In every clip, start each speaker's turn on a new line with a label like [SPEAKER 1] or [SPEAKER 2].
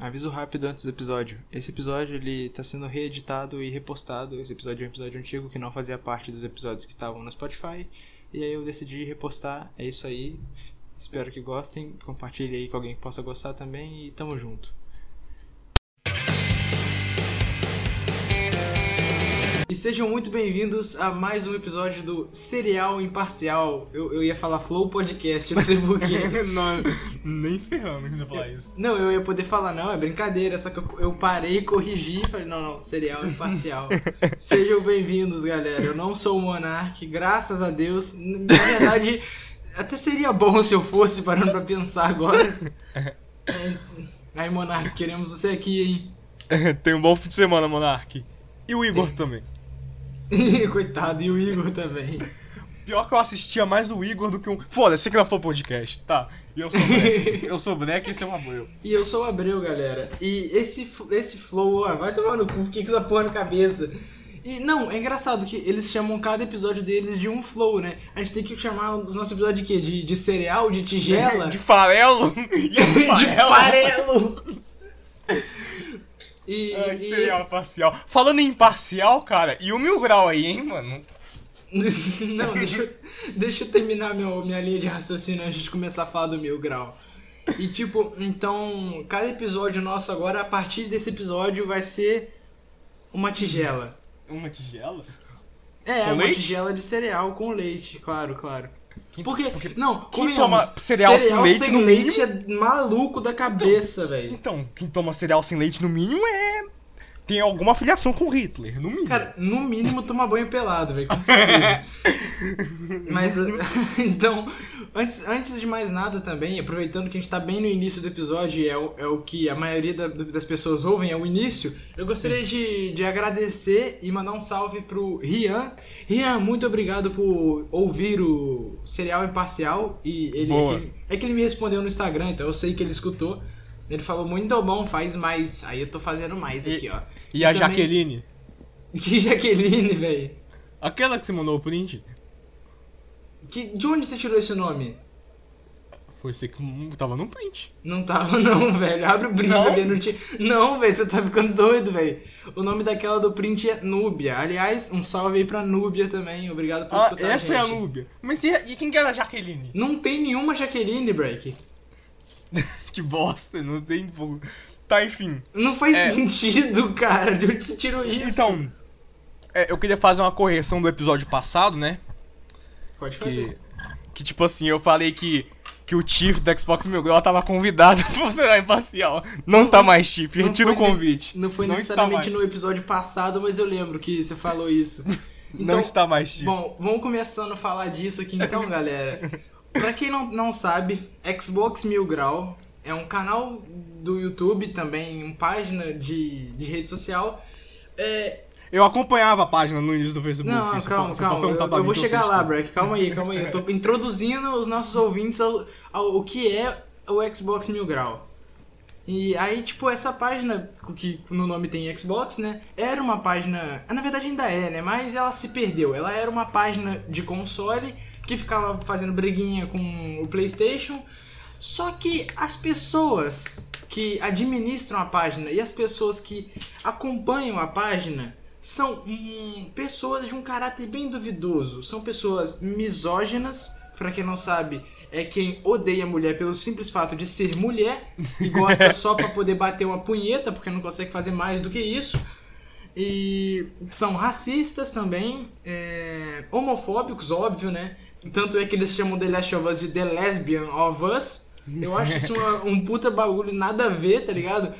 [SPEAKER 1] Aviso rápido antes do episódio. Esse episódio ele tá sendo reeditado e repostado. Esse episódio é um episódio antigo que não fazia parte dos episódios que estavam no Spotify. E aí eu decidi repostar. É isso aí. Espero que gostem. Compartilhe aí com alguém que possa gostar também e tamo junto. E sejam muito bem-vindos a mais um episódio do Serial Imparcial. Eu, eu ia falar Flow Podcast, não sei porquê.
[SPEAKER 2] não, nem ferrando que você falar isso.
[SPEAKER 1] Não, eu ia poder falar, não, é brincadeira, só que eu, eu parei, corrigi e falei, não, não, Serial Imparcial. Sejam bem-vindos, galera. Eu não sou o Monark, graças a Deus. Na verdade, até seria bom se eu fosse, parando pra pensar agora. É, aí, Monark, queremos você aqui,
[SPEAKER 2] hein? Tem um bom fim de semana, Monark. E o Igor
[SPEAKER 1] Tem.
[SPEAKER 2] também.
[SPEAKER 1] Coitado, e o Igor também.
[SPEAKER 2] Pior que eu assistia mais o Igor do que um. Foda-se, que não foi podcast, tá? E eu sou Black. eu sou Black e esse é um Abreu.
[SPEAKER 1] E eu sou o Abreu, galera. E esse, esse flow, ó, vai tomar no cu, fiquei com essa porra na cabeça. E não, é engraçado que eles chamam cada episódio deles de um flow, né? A gente tem que chamar os nossos episódios de quê? De, de cereal, de tigela?
[SPEAKER 2] De farelo?
[SPEAKER 1] De farelo! E,
[SPEAKER 2] Ai,
[SPEAKER 1] e-
[SPEAKER 2] serial parcial. Falando em parcial, cara, e o mil grau aí, hein, mano?
[SPEAKER 1] Não, deixa, eu- deixa eu terminar meu, minha linha de raciocínio antes de começar a falar do mil grau. E tipo, então, cada episódio nosso agora, a partir desse episódio, vai ser uma tigela.
[SPEAKER 2] Uma tigela?
[SPEAKER 1] É,
[SPEAKER 2] Com
[SPEAKER 1] uma
[SPEAKER 2] leite?
[SPEAKER 1] tigela de cereal com leite, claro, claro.
[SPEAKER 2] Quem-
[SPEAKER 1] Porque,
[SPEAKER 2] porque-
[SPEAKER 1] não,
[SPEAKER 2] quem toma cereal sem leite, no
[SPEAKER 1] leite é maluco da cabeça, velho.
[SPEAKER 2] Então, quem toma cereal sem leite, no mínimo, é. Tem alguma afiliação com Hitler, no mínimo.
[SPEAKER 1] Cara, no mínimo tomar banho pelado, velho, com certeza. Mas, então, antes, antes de mais nada também, aproveitando que a gente tá bem no início do episódio e é o, é o que a maioria da- das pessoas ouvem, é o início, eu gostaria de, de agradecer e mandar um salve pro Rian. Rian, muito obrigado por ouvir o Serial Imparcial e ele é que, é que ele me respondeu no Instagram, então eu sei que ele escutou. Ele falou, muito bom, faz mais. Aí eu tô fazendo mais
[SPEAKER 2] E-
[SPEAKER 1] aqui, ó.
[SPEAKER 2] E a
[SPEAKER 1] também-
[SPEAKER 2] Jaqueline?
[SPEAKER 1] Que Jaqueline, velho.
[SPEAKER 2] Aquela que você mandou o print?
[SPEAKER 1] Que, de onde você tirou esse nome?
[SPEAKER 2] Foi você que tava no print.
[SPEAKER 1] Não tava, não, velho. Abre o print
[SPEAKER 2] Não?
[SPEAKER 1] ali. Não, tinha... não velho, você tá ficando doido, velho. O nome daquela do print é Núbia. Aliás, um salve aí pra Núbia também. Obrigado por
[SPEAKER 2] Ah,
[SPEAKER 1] escutar
[SPEAKER 2] essa é a. Núbia. Mas e, e quem que era a Jaqueline?
[SPEAKER 1] Não tem nenhuma Jaqueline, Break.
[SPEAKER 2] Que bosta, não tem. Tá, enfim.
[SPEAKER 1] Não faz
[SPEAKER 2] É.
[SPEAKER 1] sentido, cara. De onde você tirou isso?
[SPEAKER 2] Então, é, eu queria fazer uma correção do episódio passado, né?
[SPEAKER 1] Pode
[SPEAKER 2] Que,
[SPEAKER 1] fazer.
[SPEAKER 2] que tipo assim, eu falei que, que o Tiff do Xbox Mil Grau tava convidado pra ser imparcial. Não tá mais, Tiff,
[SPEAKER 1] Não
[SPEAKER 2] retira o convite.
[SPEAKER 1] Não foi
[SPEAKER 2] está
[SPEAKER 1] necessariamente no episódio passado, mas eu lembro que você falou isso.
[SPEAKER 2] Não está mais, Tiff.
[SPEAKER 1] Bom, vamos começando a falar disso aqui então, galera. Pra quem não, não sabe, Xbox Mil Grau é um canal do YouTube, também uma página de, de rede social. É,
[SPEAKER 2] Eu acompanhava a página no início do Facebook.
[SPEAKER 1] não,
[SPEAKER 2] pra-
[SPEAKER 1] calma,
[SPEAKER 2] só pra
[SPEAKER 1] calma. Eu, eu vou
[SPEAKER 2] eu
[SPEAKER 1] chegar lá. Breck. Calma aí, calma aí. Eu tô introduzindo os nossos ouvintes ao, ao, ao que é o Xbox Mil Grau. E aí, tipo, essa página, que no nome tem Xbox, né? Era uma página. Na verdade ainda é, né? Mas ela se perdeu. Ela era uma página de console que ficava fazendo briguinha com o PlayStation. Só que as pessoas que administram a página e as pessoas que acompanham a página são hum, pessoas de um caráter bem duvidoso. São pessoas misóginas, pra quem não sabe, é quem odeia mulher pelo simples fato de ser mulher e gosta só pra poder bater uma punheta, porque não consegue fazer mais do que isso. E são racistas também, é, homofóbicos, óbvio, né? Tanto é que eles chamam The Last of Us de The Lesbian of Us. Eu acho isso uma- um puta bagulho nada a ver, tá ligado?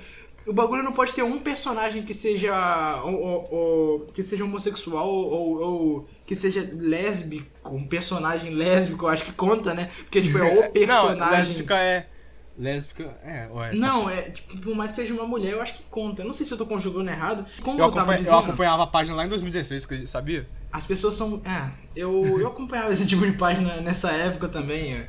[SPEAKER 1] O bagulho não pode ter um personagem que seja ou, ou- ou- que seja homossexual ou, ou- que seja lésbico, um personagem lésbico, eu acho que conta, né? Porque tipo é o
[SPEAKER 2] Não,
[SPEAKER 1] personagem.
[SPEAKER 2] lésbica é. Lésbica. É, ué. tá
[SPEAKER 1] Não,
[SPEAKER 2] certo.
[SPEAKER 1] é, tipo, por mais que seja uma mulher, eu acho que conta. Eu não sei se eu tô conjugando errado. Como
[SPEAKER 2] Eu,
[SPEAKER 1] eu, tava
[SPEAKER 2] acompanha- eu
[SPEAKER 1] dizendo,
[SPEAKER 2] acompanhava a página lá em 2016, que- sabia?
[SPEAKER 1] as pessoas são. É, eu, eu acompanhava esse tipo de página nessa época também.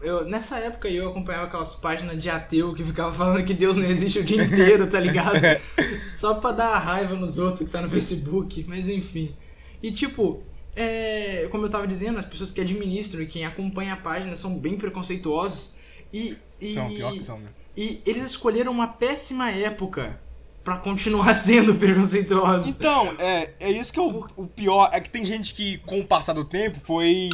[SPEAKER 1] Eu, nessa época eu acompanhava aquelas páginas de ateu que ficava falando que Deus não existe o dia inteiro, tá ligado? Só pra dar raiva nos outros que tá no Facebook, mas enfim. E tipo, é, como eu tava dizendo, as pessoas que administram e quem acompanha a página são bem preconceituosos. E, e,
[SPEAKER 2] São, pior que são, né?
[SPEAKER 1] E eles escolheram uma péssima época pra continuar sendo preconceituosos.
[SPEAKER 2] Então, é, é isso que é o, o pior. É que tem gente que, com o passar do tempo, foi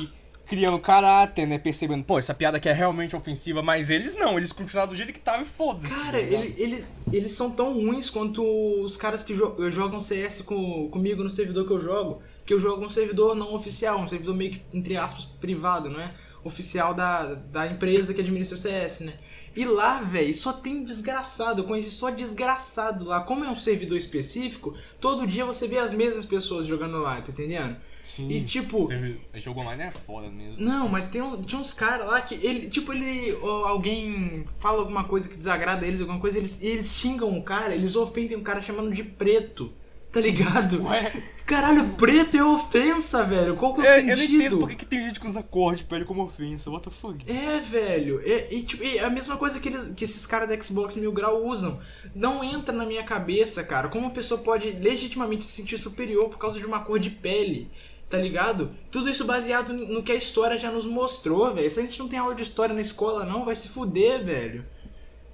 [SPEAKER 2] criando caráter, né? Percebendo, pô, essa piada aqui é realmente ofensiva, mas eles não, eles continuaram do jeito que tava e foda-se.
[SPEAKER 1] Cara,
[SPEAKER 2] tá ligado?
[SPEAKER 1] ele, eles, eles são tão ruins quanto os caras que jo- jogam CS com, comigo no servidor que eu jogo. Que eu jogo um servidor não oficial, um servidor meio que, entre aspas, privado, não é? Oficial da, da empresa que administra o CS, né? E lá, velho, só tem desgraçado. Eu conheci só desgraçado lá. Como é um servidor específico, todo dia você vê as mesmas pessoas jogando lá, tá entendendo?
[SPEAKER 2] Sim,
[SPEAKER 1] e, tipo-
[SPEAKER 2] servi- Jogo online é foda mesmo.
[SPEAKER 1] Não, mas tem uns, tinha uns caras lá que ele, tipo, ele, alguém fala alguma coisa que desagrada eles, alguma coisa, eles, eles xingam o cara, eles ofendem o cara chamando de preto, tá ligado?
[SPEAKER 2] Ué,
[SPEAKER 1] Caralho, preto é ofensa, velho, qual que é o
[SPEAKER 2] é, eu não entendo
[SPEAKER 1] sentido?
[SPEAKER 2] por que, que tem gente que usa cor de pele como ofensa, what the fuck?
[SPEAKER 1] É, velho, é, e, tipo, é a mesma coisa que, eles, que esses caras da Xbox Mil Grau usam. Não entra na minha cabeça, cara, como uma pessoa pode legitimamente se sentir superior por causa de uma cor de pele, tá ligado? Tudo isso baseado no que a história já nos mostrou, velho. Se a gente não tem aula de história na escola, não, vai se fuder, velho.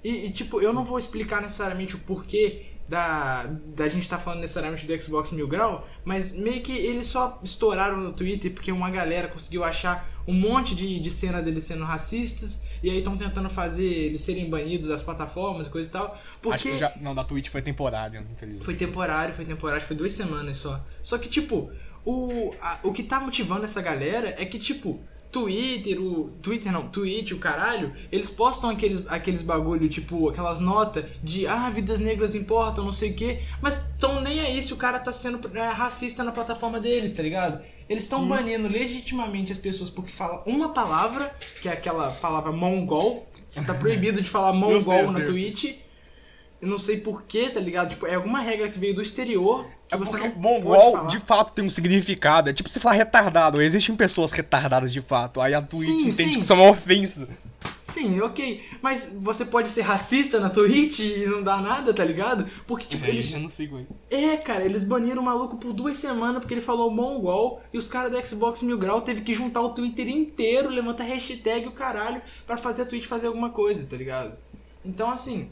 [SPEAKER 1] E, e, tipo, eu não vou explicar necessariamente o porquê da, da gente tá falando necessariamente do Xbox Mil Grau, mas meio que eles só estouraram no Twitter porque uma galera conseguiu achar um monte de, de cena deles sendo racistas e aí estão tentando fazer eles serem banidos das plataformas e coisa e tal. Porque
[SPEAKER 2] Acho que já. Não, da Twitch foi temporária, infelizmente.
[SPEAKER 1] foi temporário, foi temporário, foi duas semanas só. Só que, tipo, o, a- o que tá motivando essa galera é que, tipo, Twitter, o. Twitter não, Twitch, o caralho, eles postam aqueles, aqueles bagulho, tipo, aquelas notas de ah, vidas negras importam, não sei o quê, mas tão nem aí se o cara tá sendo é, racista na plataforma deles, tá ligado? Eles estão banindo legitimamente as pessoas porque fala uma palavra, que é aquela palavra mongol. Você tá proibido de falar mongol
[SPEAKER 2] sei,
[SPEAKER 1] na
[SPEAKER 2] sei.
[SPEAKER 1] Twitch. Eu não sei porquê, tá ligado? Tipo, é alguma regra que veio do exterior que
[SPEAKER 2] É
[SPEAKER 1] você
[SPEAKER 2] porque mongol de fato tem um significado. É tipo se falar retardado. Existem pessoas retardadas de fato. Aí a Twitch
[SPEAKER 1] Sim,
[SPEAKER 2] entende
[SPEAKER 1] sim.
[SPEAKER 2] que isso é uma ofensa.
[SPEAKER 1] Sim, ok. Mas você pode ser racista na Twitch e não dá nada, tá ligado? Porque, tipo, eles.
[SPEAKER 2] Eu não como
[SPEAKER 1] É, cara, eles baniram o maluco por duas semanas porque ele falou mongol e os caras da Xbox Mil Grau teve que juntar o Twitter inteiro, levantar hashtag e o caralho pra fazer a Twitch fazer alguma coisa, tá ligado? Então, assim.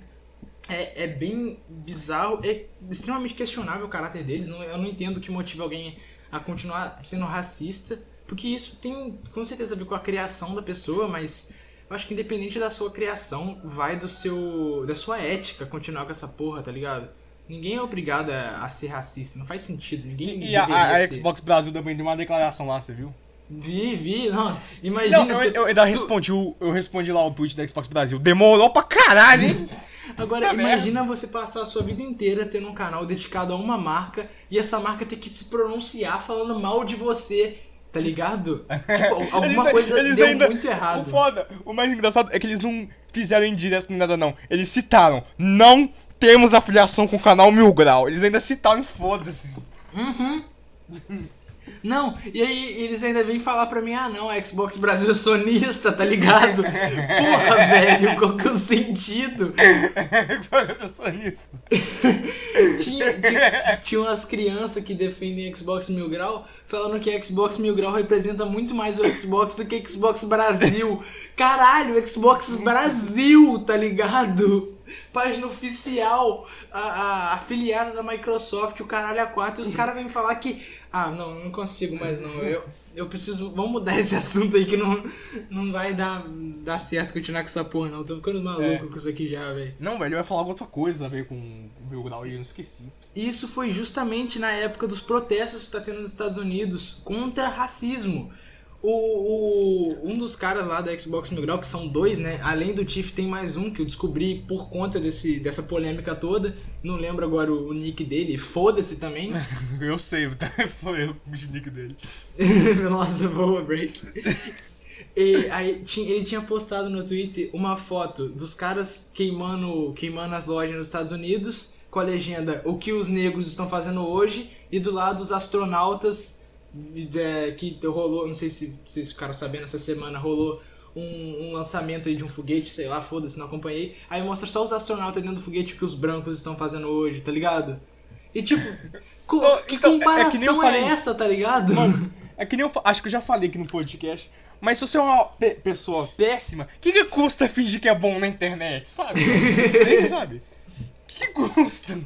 [SPEAKER 1] É, é bem bizarro, é extremamente questionável o caráter deles. Não, eu não entendo o que motiva alguém a continuar sendo racista, porque isso tem com certeza a ver com a criação da pessoa, mas eu acho que independente da sua criação, vai do seu. da sua ética continuar com essa porra, tá ligado? Ninguém é obrigado a, a ser racista, não faz sentido. Ninguém
[SPEAKER 2] E a, a-. Xbox Brasil também deu uma declaração lá, você viu?
[SPEAKER 1] Vi, vi, não. Imagina.
[SPEAKER 2] Não, eu, eu ainda
[SPEAKER 1] tu-
[SPEAKER 2] respondi, o- eu respondi lá o tweet da Xbox Brasil. Demorou pra caralho, hein?
[SPEAKER 1] Agora,
[SPEAKER 2] Puta
[SPEAKER 1] imagina você passar a sua vida inteira tendo um canal dedicado a uma marca e essa marca ter que se pronunciar falando mal de você, tá ligado? Tipo, alguma
[SPEAKER 2] Eles-
[SPEAKER 1] coisa
[SPEAKER 2] eles
[SPEAKER 1] deu
[SPEAKER 2] ainda-
[SPEAKER 1] muito errado.
[SPEAKER 2] O foda, o mais engraçado é que eles não fizeram em direto nem nada, não. Eles citaram, não temos afiliação com o canal Mil Grau. Eles ainda citaram foda-se.
[SPEAKER 1] Uhum. Não, e aí eles ainda vêm falar pra mim, ah não, a Xbox Brasil é sonista, tá ligado? Porra, velho, qual que é o sentido?
[SPEAKER 2] Eu sou isso.
[SPEAKER 1] Tinha, tinha, tinha umas crianças que defendem Xbox Mil Grau falando que Xbox Mil Grau representa muito mais o Xbox do que Xbox Brasil. Caralho, Xbox Brasil, tá ligado? Página oficial, a, a afiliada da Microsoft, o caralho a 4, e os caras vêm falar que. Ah, não, não consigo mais não. Eu, eu preciso. Vamos mudar esse assunto aí que não, não vai dar, dar certo continuar com essa porra, não. Eu tô ficando maluco
[SPEAKER 2] É.
[SPEAKER 1] com isso aqui já, velho.
[SPEAKER 2] Não, velho, eu ia falar outra coisa a ver com o Mil Grau e eu não esqueci.
[SPEAKER 1] Isso foi justamente na época dos protestos que tá tendo nos Estados Unidos contra racismo. O, o- um dos caras lá da Xbox Mil Grau, que são dois, né? Além do Tiff, tem mais um que eu descobri por conta desse, dessa polêmica toda. Não lembro agora o, o nick dele. Foda-se também.
[SPEAKER 2] Eu sei, tá? foi o nick dele.
[SPEAKER 1] Nossa, boa break. E aí tinha- ele tinha postado no Twitter uma foto dos caras queimando, queimando as lojas nos Estados Unidos com a legenda O que os negros estão fazendo hoje e do lado os astronautas é, que rolou, não sei se vocês ficaram sabendo, essa semana rolou um, um lançamento aí de um foguete, sei lá, foda-se, não acompanhei. Aí mostra só os astronautas dentro do foguete que os brancos estão fazendo hoje, tá ligado? E tipo, co-
[SPEAKER 2] Oh,
[SPEAKER 1] que
[SPEAKER 2] então, é- é
[SPEAKER 1] comparação
[SPEAKER 2] que nem eu
[SPEAKER 1] é
[SPEAKER 2] falei.
[SPEAKER 1] essa, tá ligado?
[SPEAKER 2] Mano, é que nem eu acho que eu já falei aqui no podcast, Mas se você é uma pe- pessoa péssima, o que, que custa fingir que é bom na internet, sabe? Não sei, sabe? O que, que custa?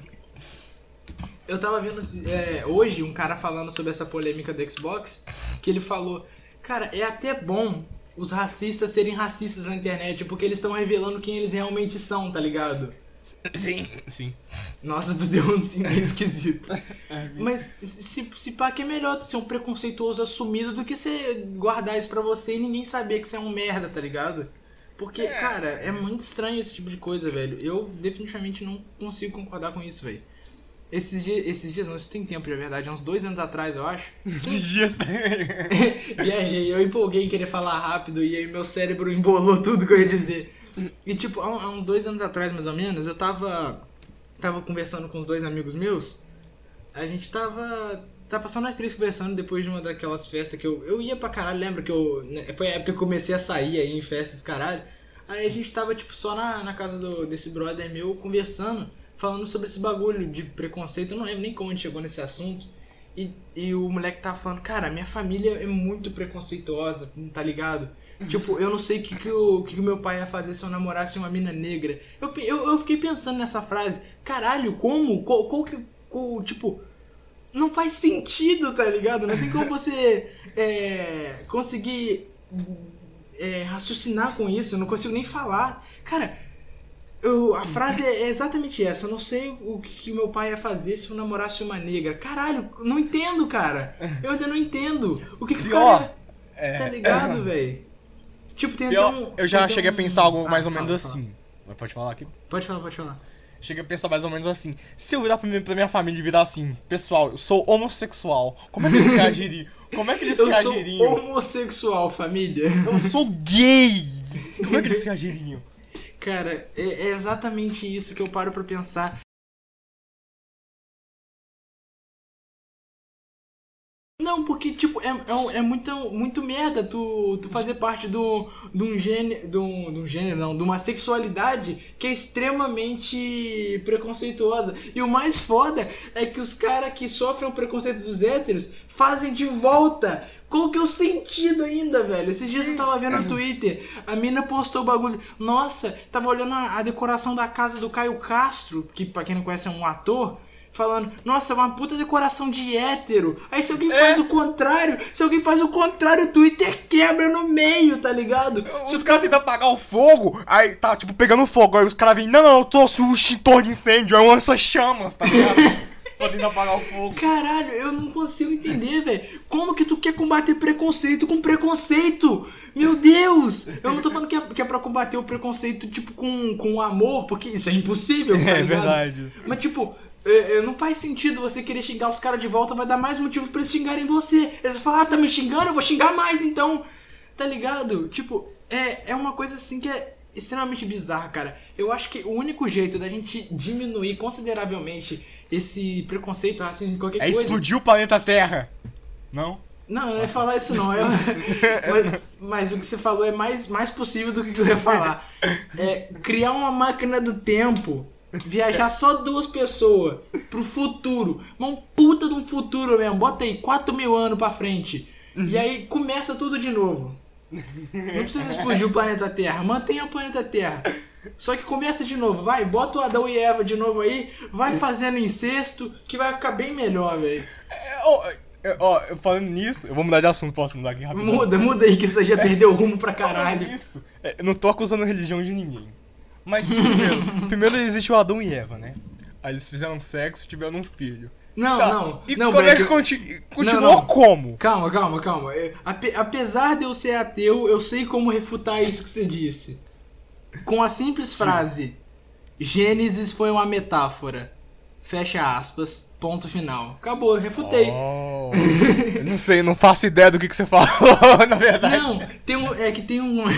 [SPEAKER 1] Eu tava vendo é, hoje um cara falando sobre essa polêmica do Xbox, que ele falou, cara, é até bom os racistas serem racistas na internet, porque eles estão revelando quem eles realmente são, tá ligado?
[SPEAKER 2] Sim, sim.
[SPEAKER 1] Nossa, tu deu um sim bem esquisito. Mas se, se pá que é melhor tu ser um preconceituoso assumido do que você guardar isso pra você e ninguém saber que você é um merda, tá ligado? Porque,
[SPEAKER 2] É.
[SPEAKER 1] cara, é muito estranho esse tipo de coisa, velho. Eu definitivamente não consigo concordar com isso, velho. Esses dias, esses dias não, isso tem tempo, de verdade, há uns dois anos atrás, eu acho.
[SPEAKER 2] Esses dias.
[SPEAKER 1] Viajei, eu empolguei em querer falar rápido e aí meu cérebro embolou tudo que eu ia dizer. E tipo, há, há uns dois anos atrás, mais ou menos, eu tava. Tava conversando com os dois amigos meus. A gente tava. Tava só nós três conversando depois de uma daquelas festas que eu, eu ia pra caralho. Lembra que eu. né, foi a época que eu comecei a sair aí em festas, caralho. Aí a gente tava, tipo, só na, na casa do, desse brother meu conversando, falando sobre esse bagulho de preconceito. Eu não lembro nem como a gente chegou nesse assunto. E, e o moleque tava falando, cara, minha família é muito preconceituosa, tá ligado? Tipo, eu não sei o que, que, o que, que meu pai ia fazer se eu namorasse uma mina negra. Eu, eu, eu fiquei pensando nessa frase, caralho, como? Qual, qual que. qual- tipo, não faz sentido, tá ligado? Não tem como você é, conseguir é, raciocinar com isso, eu não consigo nem falar. Cara, eu, a frase é exatamente essa. Eu não sei o que, meu pai ia fazer se eu namorasse uma negra. Caralho, não entendo, cara. Eu ainda não entendo. O que, que o
[SPEAKER 2] Pior,
[SPEAKER 1] cara.
[SPEAKER 2] É,
[SPEAKER 1] Tá ligado, velho? Tipo, tem
[SPEAKER 2] pior,
[SPEAKER 1] até um.
[SPEAKER 2] eu já cheguei a
[SPEAKER 1] um-
[SPEAKER 2] pensar algo
[SPEAKER 1] Ah,
[SPEAKER 2] mais ou
[SPEAKER 1] fala,
[SPEAKER 2] menos
[SPEAKER 1] fala.
[SPEAKER 2] assim. Mas Pode falar aqui?
[SPEAKER 1] Pode falar, pode falar.
[SPEAKER 2] Cheguei a pensar mais ou menos assim. Se eu virar pra minha, pra minha família e virar assim, pessoal, eu sou homossexual. Como é que eles reagiriam? Como é que eles
[SPEAKER 1] Eu sou
[SPEAKER 2] reagiriam?
[SPEAKER 1] homossexual, família.
[SPEAKER 2] Eu sou gay! Como é que eles reagiriam?
[SPEAKER 1] Cara, é, é exatamente isso que eu paro pra pensar. Não, porque, tipo, é, é, é muito, muito merda tu, tu fazer parte do, de um gênero. De de um gênero, não, de uma sexualidade que é extremamente preconceituosa. E o mais foda é que os caras que sofrem o preconceito dos héteros fazem de volta. Qual que é o sentido ainda, velho? Esses dias eu tava vendo no Twitter, a mina postou o bagulho. Nossa, tava olhando a, a decoração da casa do Caio Castro, que pra quem não conhece é um ator, falando, nossa, é uma puta decoração de hétero. Aí se alguém
[SPEAKER 2] É.
[SPEAKER 1] faz o contrário, se alguém faz o contrário, o Twitter quebra no meio, tá ligado? Se
[SPEAKER 2] Os caras tentam apagar o fogo, aí tá, tipo, pegando fogo. Aí os caras vêm, não, não, eu trouxe um extintor de incêndio, aí lança chamas, tá ligado? tentar apagar o fogo.
[SPEAKER 1] Caralho, eu não consigo entender, velho. Como que tu quer combater preconceito com preconceito? Meu Deus! Eu não tô falando que é, que é pra combater o preconceito, tipo, com, com amor, porque isso é impossível, tá
[SPEAKER 2] É
[SPEAKER 1] ligado?
[SPEAKER 2] verdade.
[SPEAKER 1] Mas, tipo, é, é, não faz sentido você querer xingar os caras de volta, vai dar mais motivo pra eles xingarem você. Eles falam, ah, tá me xingando, eu vou xingar mais então. Tá ligado? Tipo, é, é uma coisa assim que é extremamente bizarra, cara. Eu acho que o único jeito da gente diminuir consideravelmente esse preconceito, racismo, qualquer
[SPEAKER 2] É
[SPEAKER 1] coisa.
[SPEAKER 2] explodir o planeta Terra. Não?
[SPEAKER 1] Não, eu não ia falar isso não. Eu- mas, mas o que você falou é mais, mais possível do que eu ia falar. É criar uma máquina do tempo, viajar só duas pessoas pro futuro. Mas um puta de um futuro mesmo. Bota aí 4 mil anos pra frente. E aí começa tudo de novo. Não precisa explodir o planeta Terra, mantenha o planeta Terra. Só que começa de novo, vai, bota o Adão e Eva de novo aí, vai fazendo incesto, que vai ficar bem melhor, velho.
[SPEAKER 2] É, ó, é, ó, falando nisso, eu vou mudar de assunto, posso mudar aqui rapidinho?
[SPEAKER 1] Muda, muda aí que isso aí já perdeu o rumo pra caralho.
[SPEAKER 2] Isso. É, eu não tô acusando a religião de ninguém. Mas primeiro, primeiro existe o Adão e Eva, né? Aí eles fizeram sexo e tiveram um filho.
[SPEAKER 1] Não,
[SPEAKER 2] Tá,
[SPEAKER 1] não.
[SPEAKER 2] E
[SPEAKER 1] não,
[SPEAKER 2] como é que
[SPEAKER 1] Brad,
[SPEAKER 2] conti continuou
[SPEAKER 1] não.
[SPEAKER 2] como?
[SPEAKER 1] Calma, calma, calma. É, ape- apesar de eu ser ateu, eu sei como refutar isso que você disse. Com a simples frase: Gênesis foi uma metáfora. Fecha aspas, ponto final. Acabou, refutei.
[SPEAKER 2] Oh, eu não sei, não faço ideia do que, que você falou, na verdade.
[SPEAKER 1] Não, tem um, é que tem um.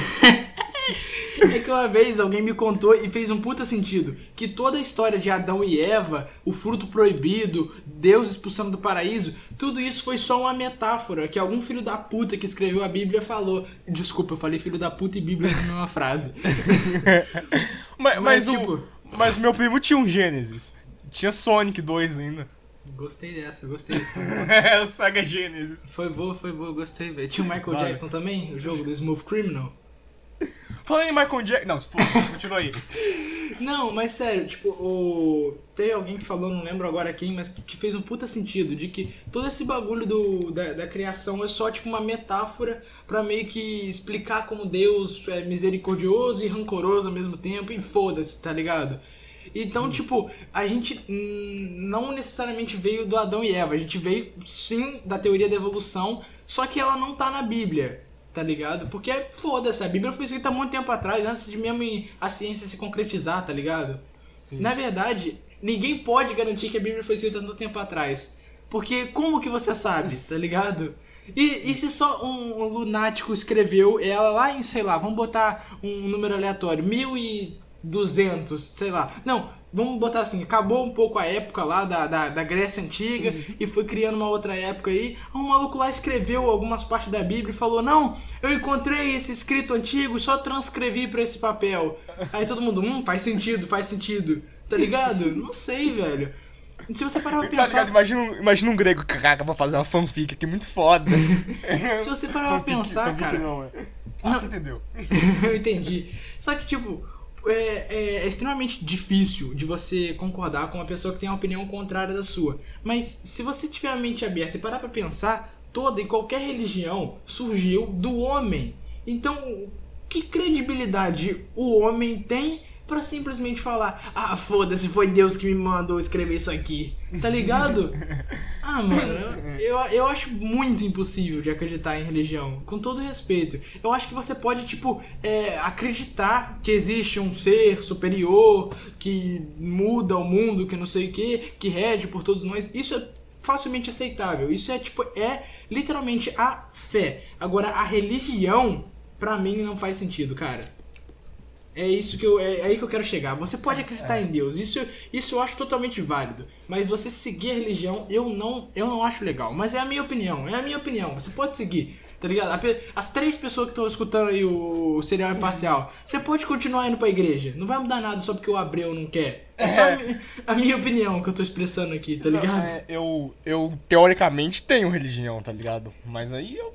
[SPEAKER 1] é que uma vez alguém me contou e fez um puta sentido. Que toda a história de Adão e Eva, o fruto proibido, Deus expulsando do paraíso, tudo isso foi só uma metáfora que algum filho da puta que escreveu a Bíblia falou. Desculpa, eu falei filho da puta e Bíblia na mesma frase.
[SPEAKER 2] Mas, mas,
[SPEAKER 1] Mas,
[SPEAKER 2] o,
[SPEAKER 1] tipo-
[SPEAKER 2] mas o meu primo tinha um Gênesis. Tinha Sonic 2 ainda.
[SPEAKER 1] Gostei dessa, gostei.
[SPEAKER 2] é o Saga Genesis.
[SPEAKER 1] Foi boa, foi boa, gostei, velho. Tinha o Michael
[SPEAKER 2] Vale.
[SPEAKER 1] Jackson também, o jogo do Smooth Criminal.
[SPEAKER 2] Falando em Michael Jackson. Não, continua aí.
[SPEAKER 1] Não, mas sério, tipo, o... tem alguém que falou, não lembro agora quem, mas que fez um puta sentido, de que todo esse bagulho do, da, da criação é só tipo uma metáfora pra meio que explicar como Deus é misericordioso e rancoroso ao mesmo tempo, e foda-se, tá ligado? Então, tipo, a gente não necessariamente veio do Adão e Eva, a gente veio sim da teoria da evolução, só que ela não tá na Bíblia, tá ligado? Porque foda-se, a Bíblia foi escrita há muito tempo atrás, antes de mesmo a ciência se concretizar, tá ligado?
[SPEAKER 2] Sim.
[SPEAKER 1] Na verdade, ninguém pode garantir que a Bíblia foi escrita tanto tempo atrás. Porque como que você sabe, tá ligado? E, e se só um, um lunático escreveu ela lá em, sei lá, vamos botar um número aleatório, 1200, sei lá. Não, vamos botar assim, acabou um pouco a época lá da, da, da Grécia Antiga e foi criando uma outra época aí. Um maluco lá escreveu algumas partes da Bíblia e falou: Não, eu encontrei esse escrito antigo e só transcrevi pra esse papel. Aí todo mundo, hum, faz sentido, faz sentido. Tá ligado? Não sei, velho. Se você parar pra
[SPEAKER 2] Tá ligado?
[SPEAKER 1] pensar.
[SPEAKER 2] Imagina, um- imagina um grego, caraca, vou fazer uma fanfic aqui muito foda.
[SPEAKER 1] Se você parar pra pensar,
[SPEAKER 2] fanfic
[SPEAKER 1] cara.
[SPEAKER 2] Não, é. Ah,
[SPEAKER 1] Não.
[SPEAKER 2] você entendeu.
[SPEAKER 1] eu entendi. Só que, tipo, é, é- é extremamente difícil de você concordar com uma pessoa que tem uma opinião contrária da sua. Mas se você tiver a mente aberta e parar pra pensar, toda e qualquer religião surgiu do homem. Então, que credibilidade o homem tem pra simplesmente falar: Ah, foda-se, foi Deus que me mandou escrever isso aqui. Tá ligado? Ah, mano, eu, eu, acho muito impossível de acreditar em religião, com todo respeito. Eu acho que você pode, tipo, é, acreditar que existe um ser superior que muda o mundo, que não sei o que, que rege por todos nós. Isso é facilmente aceitável. Isso é, tipo, é literalmente a fé. Agora, a religião, pra mim, não faz sentido, cara. É isso que eu. É, é aí que eu quero chegar. Você pode acreditar em Deus. Isso, isso eu acho totalmente válido. Mas você seguir a religião, eu não, eu não acho legal. Mas é a minha opinião. É a minha opinião. Você pode seguir. Tá ligado? A As três pessoas que estão escutando aí o serial imparcial, você pode continuar indo pra igreja. Não vai mudar nada só porque o Abreu não quer. É só a mi- a minha opinião que eu tô expressando aqui, tá ligado?
[SPEAKER 2] É, eu, eu, teoricamente, tenho religião, tá ligado? Mas aí eu.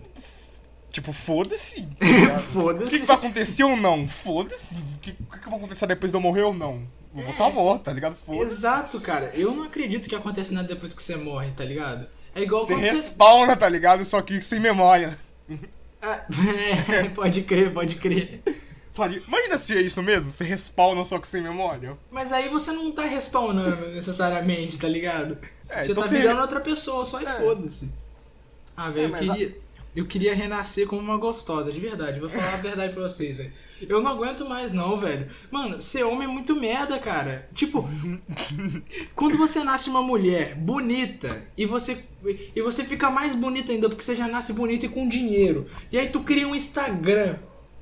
[SPEAKER 2] Tipo, foda-se. tá ligado? O que,
[SPEAKER 1] Foda-se.
[SPEAKER 2] que vai acontecer ou não? Foda-se. O que, que, vai acontecer depois de eu morrer ou não? Eu vou estar morto, tá ligado? Foda-se.
[SPEAKER 1] Exato, cara. Eu não acredito que acontece nada depois que você morre, tá ligado? É igual
[SPEAKER 2] Você
[SPEAKER 1] quando você.
[SPEAKER 2] respawna, tá ligado? Só que sem memória.
[SPEAKER 1] Ah, é, pode crer, pode crer.
[SPEAKER 2] Imagina se é isso mesmo, você respawna só que sem memória.
[SPEAKER 1] Mas aí você não tá respawnando necessariamente, tá ligado?
[SPEAKER 2] É,
[SPEAKER 1] você
[SPEAKER 2] então
[SPEAKER 1] tá
[SPEAKER 2] você-
[SPEAKER 1] virando outra pessoa, só e
[SPEAKER 2] É.
[SPEAKER 1] foda-se. Ah, velho,
[SPEAKER 2] É,
[SPEAKER 1] eu
[SPEAKER 2] mas a-
[SPEAKER 1] queria. Eu queria renascer como uma gostosa, de verdade. Vou falar a verdade pra vocês, velho. Eu não aguento mais, não, velho. Mano, ser homem é muito merda, cara. Tipo, quando você nasce uma mulher bonita e você e você fica mais bonita ainda porque você já nasce bonita e com dinheiro. E aí tu cria um Instagram.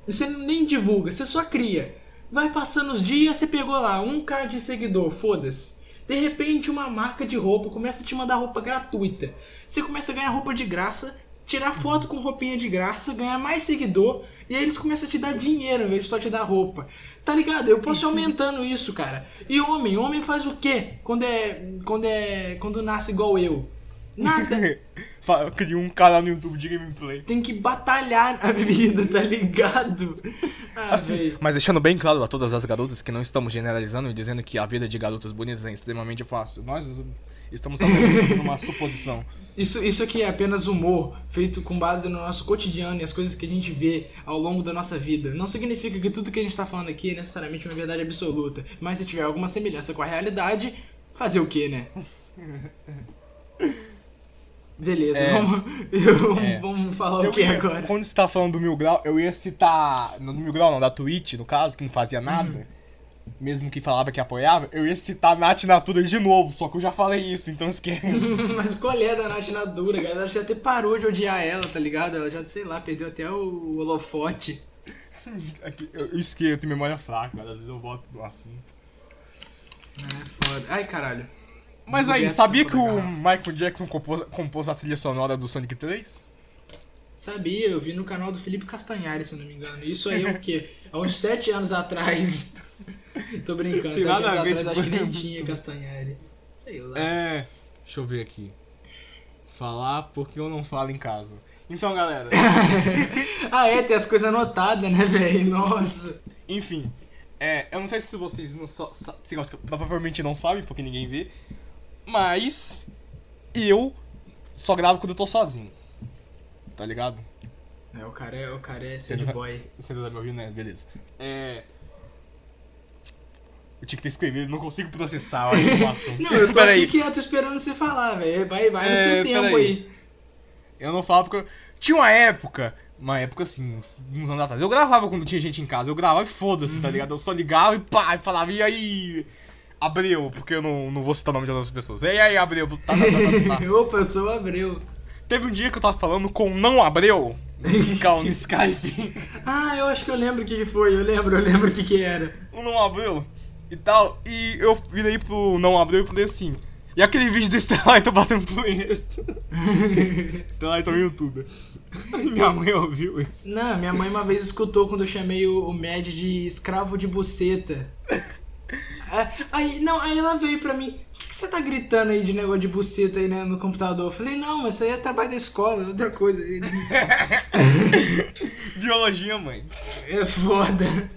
[SPEAKER 1] Você nem divulga, você só cria. Vai passando os dias, você pegou lá um k de seguidor, foda-se. De repente uma marca de roupa começa a te mandar roupa gratuita. Você começa a ganhar roupa de graça, tirar foto com roupinha de graça, ganhar mais seguidor, e aí eles começam a te dar dinheiro ao invés de só te dar roupa. Tá ligado? Eu posso ir aumentando isso, cara. E homem, homem faz o quê? Quando é. Quando é. Quando nasce igual eu? Nada.
[SPEAKER 2] Criei um canal no YouTube de gameplay.
[SPEAKER 1] Tem que batalhar na vida, tá ligado? Ah,
[SPEAKER 2] Assim, mas deixando bem claro a todas as garotas que não estamos generalizando e dizendo que a vida de garotas bonitas é extremamente fácil. Nós estamos apenas numa suposição.
[SPEAKER 1] Isso, isso aqui é apenas humor, feito com base no nosso cotidiano e as coisas que a gente vê ao longo da nossa vida. Não significa que tudo que a gente tá falando aqui é necessariamente uma verdade absoluta, mas se tiver alguma semelhança com a realidade, fazer o quê, né? Beleza,
[SPEAKER 2] É.
[SPEAKER 1] vamos, eu-
[SPEAKER 2] É.
[SPEAKER 1] vamos falar
[SPEAKER 2] Eu
[SPEAKER 1] o que
[SPEAKER 2] ia-
[SPEAKER 1] agora?
[SPEAKER 2] Quando você tá falando do Mil Grau, eu ia citar. No Mil Grau não, da Twitch, no caso, que não fazia nada.
[SPEAKER 1] Uhum.
[SPEAKER 2] Mesmo que falava que apoiava, eu ia citar a Nath Natura de novo, só que eu já falei isso, então esquece.
[SPEAKER 1] Mas qual é da Nath Nadura, galera? Já até parou de odiar ela, tá ligado? Ela já, sei lá, perdeu até o holofote.
[SPEAKER 2] Aqui, eu esqueço, eu tenho memória fraca, às vezes eu volto do assunto.
[SPEAKER 1] É foda. Ai, caralho.
[SPEAKER 2] Mas aí, sabia que o. Michael Jackson compôs, compôs a trilha sonora do Sonic 3?
[SPEAKER 1] Sabia, eu vi no canal do Felipe Castanhari, se não me engano. Isso aí é o quê? Há uns sete anos atrás. Tô brincando,
[SPEAKER 2] Tem nada a ver,
[SPEAKER 1] atrás
[SPEAKER 2] tipo,
[SPEAKER 1] acho que nem tinha Castanhari. Sei lá.
[SPEAKER 2] É. Deixa eu ver aqui. Falar porque eu não falo em casa. Então, galera.
[SPEAKER 1] ah, é, tem as coisas anotadas, né, velho? Nossa.
[SPEAKER 2] Enfim. É, eu não sei se vocês não so, so, provavelmente não sabem, porque ninguém vê. Mas eu só gravo quando eu tô sozinho. Tá ligado?
[SPEAKER 1] É, o cara é, o cara é sad boy.
[SPEAKER 2] Você tá me ouvindo, né? Beleza. É. Eu tinha que ter escrevido, não consigo processar a informação.
[SPEAKER 1] não, eu tô aqui quieto esperando você falar, velho. Vai, vai no é, seu tempo aí. aí.
[SPEAKER 2] Eu não falo porque. Tinha uma época, uma época assim, uns, uns anos atrás. Eu gravava quando tinha gente em casa, eu gravava e foda-se, tá uhum. tá ligado? Eu só ligava e pá, e falava, e aí. Abreu, porque eu não, não vou citar o nome de outras pessoas. E aí, Abreu, tá, tá, tá,
[SPEAKER 1] tá, tá. Opa, eu sou o Abreu.
[SPEAKER 2] Teve um dia que eu tava falando com não Abreu, no Skype.
[SPEAKER 1] ah, eu acho que eu lembro o que foi, eu lembro, eu lembro o que que era.
[SPEAKER 2] O não Abreu e tal. E eu virei pro não Abreu e falei assim. E aquele vídeo do Stellite batendo punheta? Stellite é um youtuber. minha mãe ouviu isso.
[SPEAKER 1] Não, minha mãe uma vez escutou quando eu chamei o, o Mad de escravo de buceta. aí, não, aí ela veio pra mim, o que, que, você tá gritando aí de negócio de buceta aí né, no computador? Eu falei, não, mas isso aí é trabalho da escola, outra coisa.
[SPEAKER 2] Biologia, mãe.
[SPEAKER 1] É foda.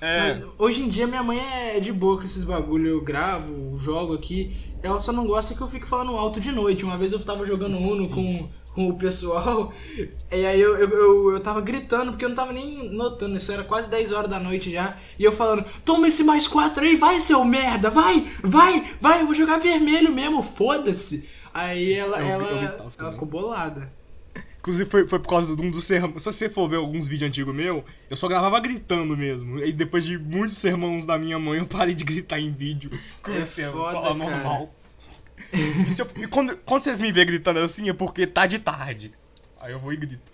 [SPEAKER 1] É. Mas hoje em dia minha mãe é de boa com esses bagulho. Eu gravo, jogo aqui. Ela só não gosta que eu fique falando alto de noite. Uma vez eu tava jogando Uno com, com o pessoal. E aí eu, eu, eu, eu, tava gritando, porque eu não tava nem notando. Isso era quase 10 horas da noite já. E eu falando, toma esse mais 4 aí, vai, seu merda, vai, vai, vai, eu vou jogar vermelho mesmo, foda-se. Aí ela, eu, ela, ela, ela ficou bolada.
[SPEAKER 2] Inclusive foi, foi por causa de um dos sermões. Se você for ver alguns vídeos antigos meu, eu só gravava gritando mesmo. E depois de muitos sermões da minha mãe, eu parei de gritar em vídeo. Comecei é foda, a falar normal. E, eu, e quando, quando vocês me verem gritando assim, é porque tá de tarde. Aí eu vou e grito.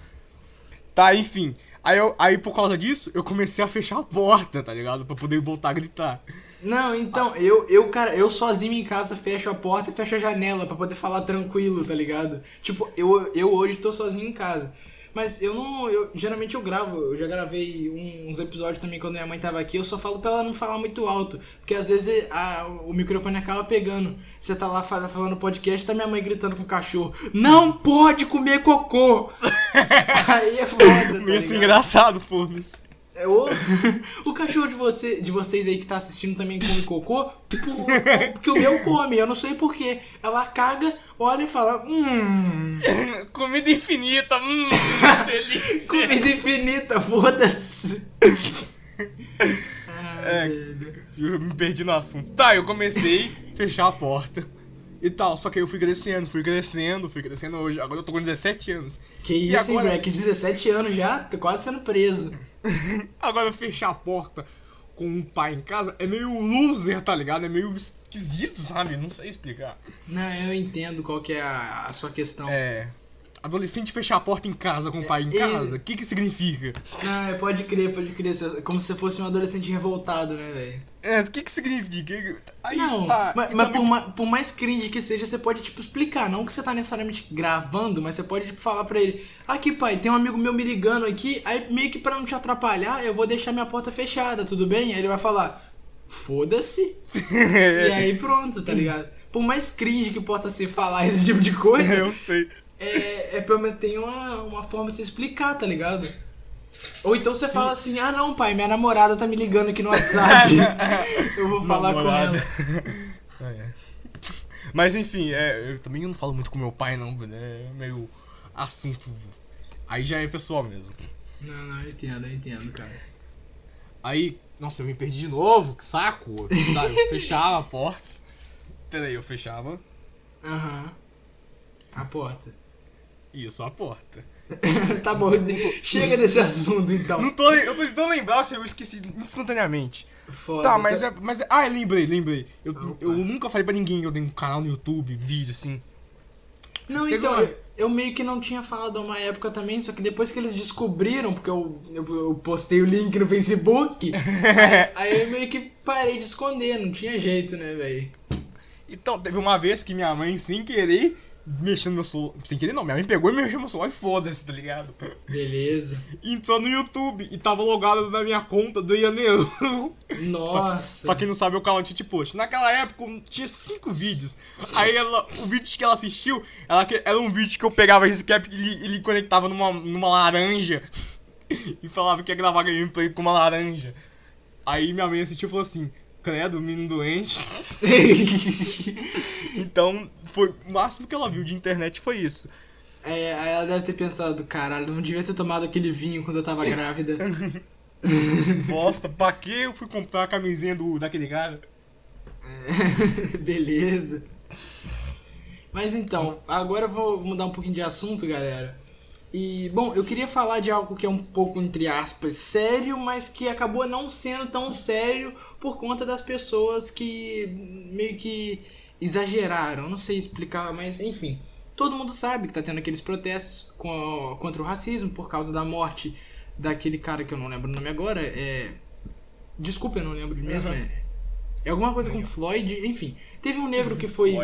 [SPEAKER 2] Tá, enfim. Aí, eu, aí por causa disso, eu comecei a fechar a porta, tá ligado? Pra poder voltar a gritar.
[SPEAKER 1] Não, então, eu, eu, cara, eu sozinho em casa fecho a porta e fecho a janela para poder falar tranquilo, tá ligado? Tipo, eu, eu hoje tô sozinho em casa. Mas eu não. Eu, geralmente eu gravo, eu já gravei uns episódios também quando minha mãe tava aqui, eu só falo pra ela não falar muito alto. Porque às vezes a, o microfone acaba pegando. Você tá lá falando podcast, tá minha mãe gritando com o cachorro. Não pode comer cocô! Aí é foda, tá
[SPEAKER 2] Isso é engraçado, foda-se.
[SPEAKER 1] É, o, o cachorro de, você, de vocês aí que tá assistindo também come cocô, tipo, porque o meu come, eu não sei porquê. Ela caga, olha e fala, hum.
[SPEAKER 2] Comida infinita, hum, delícia.
[SPEAKER 1] Comida infinita, foda-se.
[SPEAKER 2] é, eu me perdi no assunto. Tá, eu comecei a fechar a porta e tal. Só que eu fui crescendo, fui crescendo, fui crescendo hoje. Agora eu tô com 17 anos.
[SPEAKER 1] Que isso, agora... hein, que 17 anos já, tô quase sendo preso.
[SPEAKER 2] agora fechar a porta com um pai em casa é meio loser, tá ligado? É meio esquisito, sabe? Não sei explicar.
[SPEAKER 1] Não, eu entendo qual que é a, a sua questão.
[SPEAKER 2] É. Adolescente fechar a porta em casa com o pai em é, casa, o que que significa?
[SPEAKER 1] É, pode crer, pode crer. Como se fosse um adolescente revoltado, né, velho?
[SPEAKER 2] É, o que que significa?
[SPEAKER 1] Aí, não, tá, mas, mas por, ma, por, mais cringe que seja, você pode, tipo, explicar. Não que você tá necessariamente gravando, mas você pode, tipo, falar pra ele: Aqui, pai, tem um amigo meu me ligando aqui, aí meio que pra não te atrapalhar, eu vou deixar minha porta fechada, tudo bem? Aí ele vai falar: Foda-se. e aí pronto, tá ligado? Por mais cringe que possa ser falar esse tipo de coisa.
[SPEAKER 2] eu sei
[SPEAKER 1] é, é pelo menos tem uma, uma forma de você explicar, tá ligado? Ou então você Sim. fala assim, ah não, pai, minha namorada tá me ligando aqui no WhatsApp. eu vou falar namorada. com ela.
[SPEAKER 2] É. Mas enfim, é, eu também não falo muito com meu pai não, né? É meio assunto. Aí já é pessoal mesmo.
[SPEAKER 1] Não, não, eu entendo, eu entendo, cara.
[SPEAKER 2] Aí, nossa, eu me perdi de novo, que saco. Eu fechava a porta. Peraí, eu fechava.
[SPEAKER 1] Aham. Uhum. A porta.
[SPEAKER 2] Isso, a porta.
[SPEAKER 1] tá bom, chega desse assunto então.
[SPEAKER 2] Não tô, eu tô tentando lembrar se eu esqueci instantaneamente. Foda, tá, mas é, mas é, Ah, lembrei, lembrei. Eu, eu nunca falei pra ninguém que eu tenho um canal no YouTube, vídeo assim.
[SPEAKER 1] Não, então, eu, eu, meio que não tinha falado uma época também, só que depois que eles descobriram, porque eu, eu, eu postei o link no Facebook, aí, aí, eu meio que parei de esconder, não tinha jeito, né, velho?
[SPEAKER 2] Então, teve uma vez que minha mãe, sem querer, mexendo no meu celular. Sem querer não, minha mãe pegou e mexeu no meu celular e foda-se, tá ligado?
[SPEAKER 1] Beleza.
[SPEAKER 2] Entrou no YouTube e tava logado na minha conta do Ianeiro.
[SPEAKER 1] Nossa.
[SPEAKER 2] pra, pra, quem não sabe, o canal tinha tipo, naquela época tinha cinco vídeos. Aí ela, o vídeo que ela assistiu ela, era um vídeo que eu pegava esse cap e ele, ele conectava numa, numa laranja e falava que ia gravar gameplay com uma laranja. Aí minha mãe assistiu e falou assim: credo, menino doente. então, foi o máximo que ela viu de internet foi isso.
[SPEAKER 1] É, aí ela deve ter pensado, caralho, não devia ter tomado aquele vinho quando eu tava grávida.
[SPEAKER 2] Bosta, pra que eu fui comprar a camisinha do, daquele cara?
[SPEAKER 1] É, beleza. Mas então, agora eu vou mudar um pouquinho de assunto, galera. E, bom, eu queria falar de algo que é um pouco, entre aspas, sério, mas que acabou não sendo tão sério por conta das pessoas que meio que exageraram. Não sei explicar, mas enfim. Todo mundo sabe que tá tendo aqueles protestos com, contra o racismo por causa da morte daquele cara que eu não lembro o nome agora. É. Desculpa, eu não lembro mesmo. Uhum. É... é alguma coisa com Floyd, enfim. Teve um negro que foi,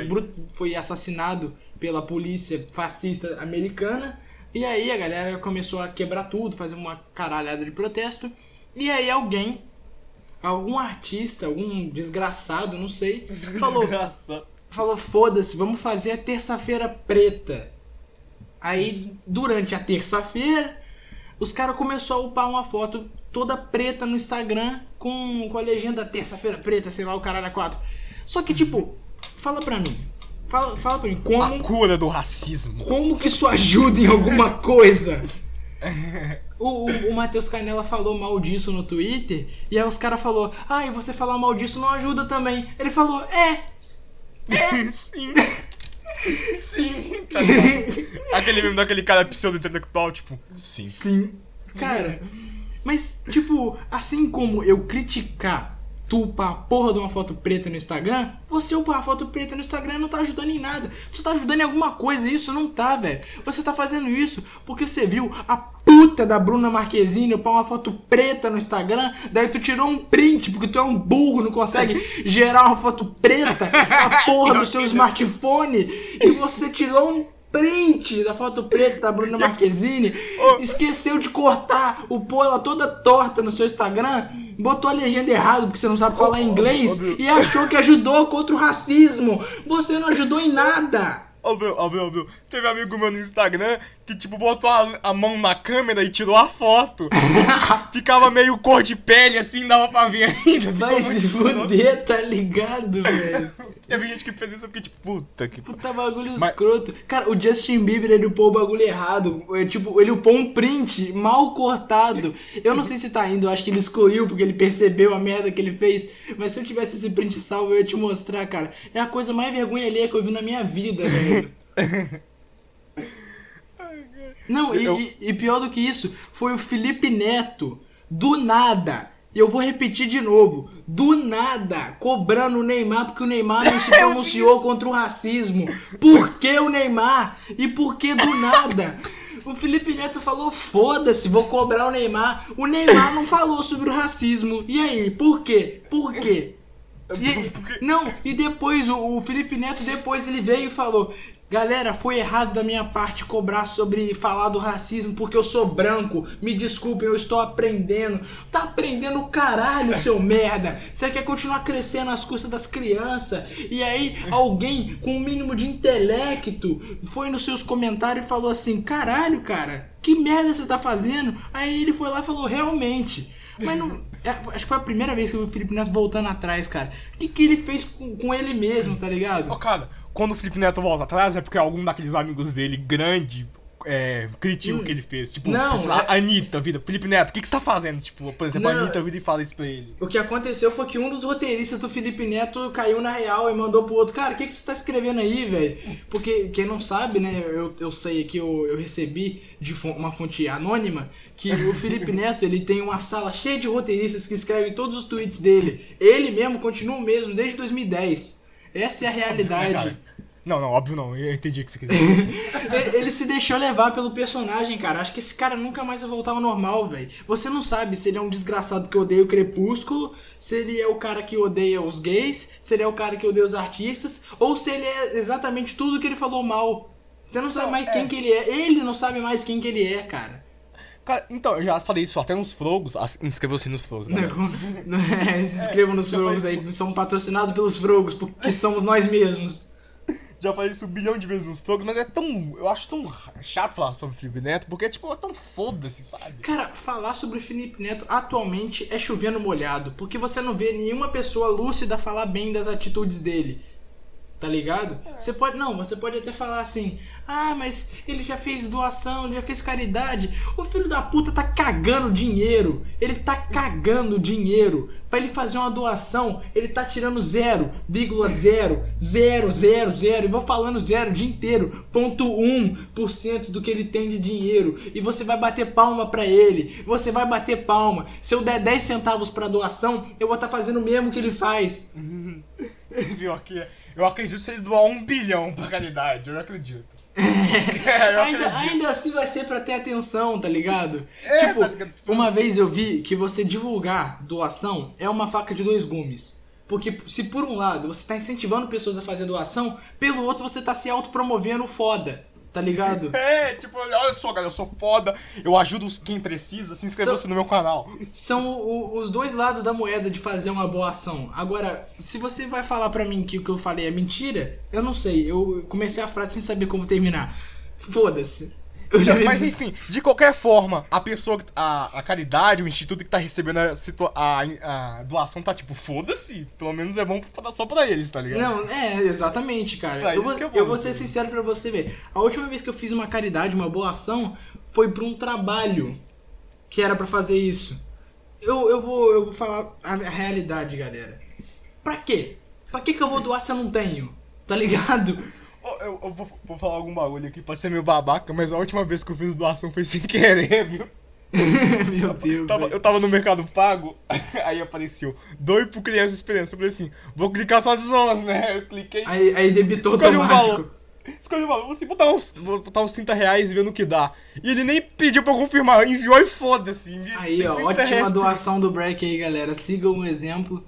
[SPEAKER 1] foi assassinado pela polícia fascista americana e aí a galera começou a quebrar tudo, fazer uma caralhada de protesto. E aí alguém, algum artista, algum desgraçado, não sei, falou, falou foda-se, vamos fazer a terça-feira preta. Aí durante a terça-feira, os caras começaram a upar uma foto toda preta no Instagram com, com a legenda terça-feira preta, sei lá, o caralho a quatro. Só que tipo, fala pra mim, Fala, fala pra mim, como.
[SPEAKER 2] A cura do racismo.
[SPEAKER 1] Como que isso ajuda em alguma coisa? O, o, o Matheus Canela falou mal disso no Twitter, e aí os caras falou, ah, e você falar mal disso não ajuda também. Ele falou, é.
[SPEAKER 2] É. Sim. Sim. Tá aquele mesmo daquele cara pseudo-intelectual, tipo, sim.
[SPEAKER 1] Sim. Cara, mas, tipo, assim como eu criticar tu upar a porra de uma foto preta no Instagram, você upar a foto preta no Instagram não tá ajudando em nada. Você tá ajudando em alguma coisa, isso não tá, velho. Você tá fazendo isso porque você viu a puta da Bruna Marquezine upar uma foto preta no Instagram, daí tu tirou um print, porque tu é um burro, não consegue gerar uma foto preta com a porra do seu smartphone, e você tirou um print da foto preta da Bruna Marquezine, esqueceu de cortar o pô ela toda torta no seu Instagram, botou a legenda errado porque você não sabe falar inglês e achou que ajudou contra o racismo. Você não ajudou em nada.
[SPEAKER 2] Ó, meu, ó, meu. Teve um amigo meu no Instagram que, tipo, botou a, a mão na câmera e tirou a foto. Ficava meio cor de pele, assim, dava pra ver ainda.
[SPEAKER 1] Vai se fuder, tá ligado, velho?
[SPEAKER 2] Teve gente que fez isso porque, tipo, puta que...
[SPEAKER 1] Puta bagulho Mas... escroto. Cara, o Justin Bieber, ele upou o bagulho errado. É, tipo, ele upou um print mal cortado. Eu não sei se tá indo, eu acho que ele excluiu porque ele percebeu a merda que ele fez. Mas se eu tivesse esse print salvo, eu ia te mostrar, cara. É a coisa mais vergonha ali que eu vi na minha vida, velho. Não, e, e, e, pior do que isso, foi o Felipe Neto, do nada. E eu vou repetir de novo, do nada, cobrando o Neymar porque o Neymar não se pronunciou contra o racismo. Por que o Neymar? E por que do nada? O Felipe Neto falou: foda-se, vou cobrar o Neymar. O Neymar não falou sobre o racismo. E aí, por quê? Por quê? E, não, e depois o, o Felipe Neto depois ele veio e falou: Galera, foi errado da minha parte cobrar sobre falar do racismo porque eu sou branco. Me desculpem, eu estou aprendendo. Tá aprendendo o caralho, seu merda. Você quer continuar crescendo às custas das crianças. E aí, alguém com o um mínimo de intelecto foi nos seus comentários e falou assim: caralho, cara, que merda você tá fazendo? Aí ele foi lá e falou: realmente. Mas não. É, acho que foi a primeira vez que eu vi o Felipe Neto voltando atrás, cara. O que, que ele fez com, com ele mesmo, tá ligado?
[SPEAKER 2] Ô, cara, quando o Felipe Neto volta atrás é porque algum daqueles amigos dele grande é, critica hum. o que ele fez. Tipo, não, é... a Anitta, vida. Felipe Neto, o que, que você tá fazendo? Tipo, por exemplo, não, a Anitta vida e fala isso pra ele.
[SPEAKER 1] O que aconteceu foi que um dos roteiristas do Felipe Neto caiu na real e mandou pro outro, cara, o que, que você tá escrevendo aí, velho? Porque quem não sabe, né, eu, eu sei aqui, eu, eu recebi de uma fonte anônima que o Felipe Neto ele tem uma sala cheia de roteiristas que escrevem todos os tweets dele. Ele mesmo continua o mesmo desde 2010. Essa é a realidade.
[SPEAKER 2] Não, não, óbvio não. Eu entendi o que você quiser.
[SPEAKER 1] ele se deixou levar pelo personagem, cara. Acho que esse cara nunca mais vai voltar ao normal, velho. Você não sabe se ele é um desgraçado que odeia o Crepúsculo, se ele é o cara que odeia os gays, se ele é o cara que odeia os artistas, ou se ele é exatamente tudo que ele falou mal. Você não sabe não, mais é. quem que ele é. Ele não sabe mais quem que ele é, cara.
[SPEAKER 2] Cara, então, eu já falei isso até nos frogos. Ah, inscreveu-se nos frogos,
[SPEAKER 1] né? é, se inscrevam é, nos frogos aí. São patrocinados pelos frogos, porque somos nós mesmos
[SPEAKER 2] já falei isso um bilhão de vezes nos programas, mas é tão. Eu acho tão chato falar sobre o Felipe Neto, porque, tipo, é tão foda-se, sabe?
[SPEAKER 1] Cara, falar sobre o Felipe Neto atualmente é chovendo molhado, porque você não vê nenhuma pessoa lúcida falar bem das atitudes dele. Tá ligado? É. Você pode. Não, você pode até falar assim. Ah, mas ele já fez doação, já fez caridade. O filho da puta tá cagando dinheiro. Ele tá cagando dinheiro. Pra ele fazer uma doação, ele tá tirando 0,0, 0, 0, 0. E vou falando zero o dia inteiro. Ponto 1% do que ele tem de dinheiro. E você vai bater palma pra ele. Você vai bater palma. Se eu der 10 centavos pra doação, eu vou estar tá fazendo o mesmo que ele faz.
[SPEAKER 2] Viu aqui? Eu acredito se ele doar um bilhão pra caridade, eu acredito.
[SPEAKER 1] é, eu ainda, acredito. ainda assim vai ser pra ter atenção, tá ligado? É, tipo, tá uma vez eu vi que você divulgar doação é uma faca de dois gumes. Porque se por um lado você tá incentivando pessoas a fazer doação, pelo outro você tá se autopromovendo foda. Tá ligado?
[SPEAKER 2] É, tipo, olha só, galera, eu sou foda, eu ajudo quem precisa, se inscreva-se no meu canal.
[SPEAKER 1] São o, os dois lados da moeda de fazer uma boa ação. Agora, se você vai falar pra mim que o que eu falei é mentira, eu não sei. Eu comecei a frase sem saber como terminar. Foda-se.
[SPEAKER 2] Mas enfim, de qualquer forma, a pessoa, a, a caridade, o instituto que tá recebendo a, a, a doação tá tipo, foda-se. Pelo menos é bom só pra eles, tá ligado?
[SPEAKER 1] Não, é, exatamente, cara. eu, vou, é bom, eu vou ser sincero pra você ver. A última vez que eu fiz uma caridade, uma boa ação, foi pra um trabalho que era para fazer isso. Eu, eu, vou, eu vou falar a realidade, galera. Pra quê? Pra que, que eu vou doar se eu não tenho? Tá ligado?
[SPEAKER 2] Eu, eu vou, vou, falar algum bagulho aqui, pode ser meio babaca, mas a última vez que eu fiz doação foi sem querer, viu?
[SPEAKER 1] Meu Deus.
[SPEAKER 2] Eu tava, eu tava, no Mercado Pago, aí apareceu doe por criança experiência. Eu falei assim, vou clicar só de zonas, né? Eu cliquei.
[SPEAKER 1] Aí, aí debitou escolhi automático. Um valor.
[SPEAKER 2] Escolhi um valor. Vou botar uns, vou botar uns 30 reais e ver no que dá. E ele nem pediu pra eu confirmar, enviou e foda-se.
[SPEAKER 1] Aí, ó, ótima doação do Break aí, galera. Sigam um exemplo.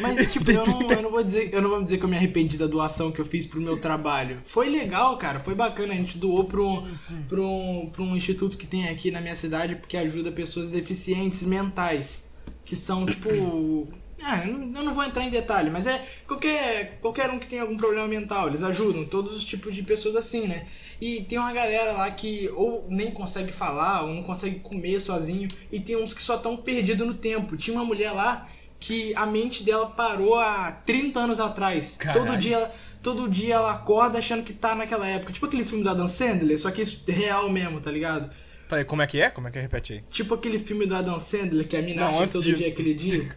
[SPEAKER 1] Mas, tipo, eu não, eu não vou dizer, eu não vou dizer que eu me arrependi da doação que eu fiz pro meu trabalho. Foi legal, cara, foi bacana. A gente doou pro, um, pro, um, pro um instituto que tem aqui na minha cidade, porque ajuda pessoas deficientes mentais. Que são, tipo. Ah, eu não vou entrar em detalhe, mas é qualquer, qualquer um que tem algum problema mental, eles ajudam, todos os tipos de pessoas assim, né? E tem uma galera lá que ou nem consegue falar, ou não consegue comer sozinho, e tem uns que só estão perdidos no tempo. Tinha uma mulher lá que a mente dela parou há 30 anos atrás. Caralho. Todo dia, todo dia ela acorda achando que tá naquela época. Tipo aquele filme do Adam Sandler, só que isso é real mesmo, tá ligado?
[SPEAKER 2] Peraí, como é que é? Como é que é? Repete aí.
[SPEAKER 1] Tipo aquele filme do Adam Sandler que a mina Não, acha todo disso. dia aquele dia.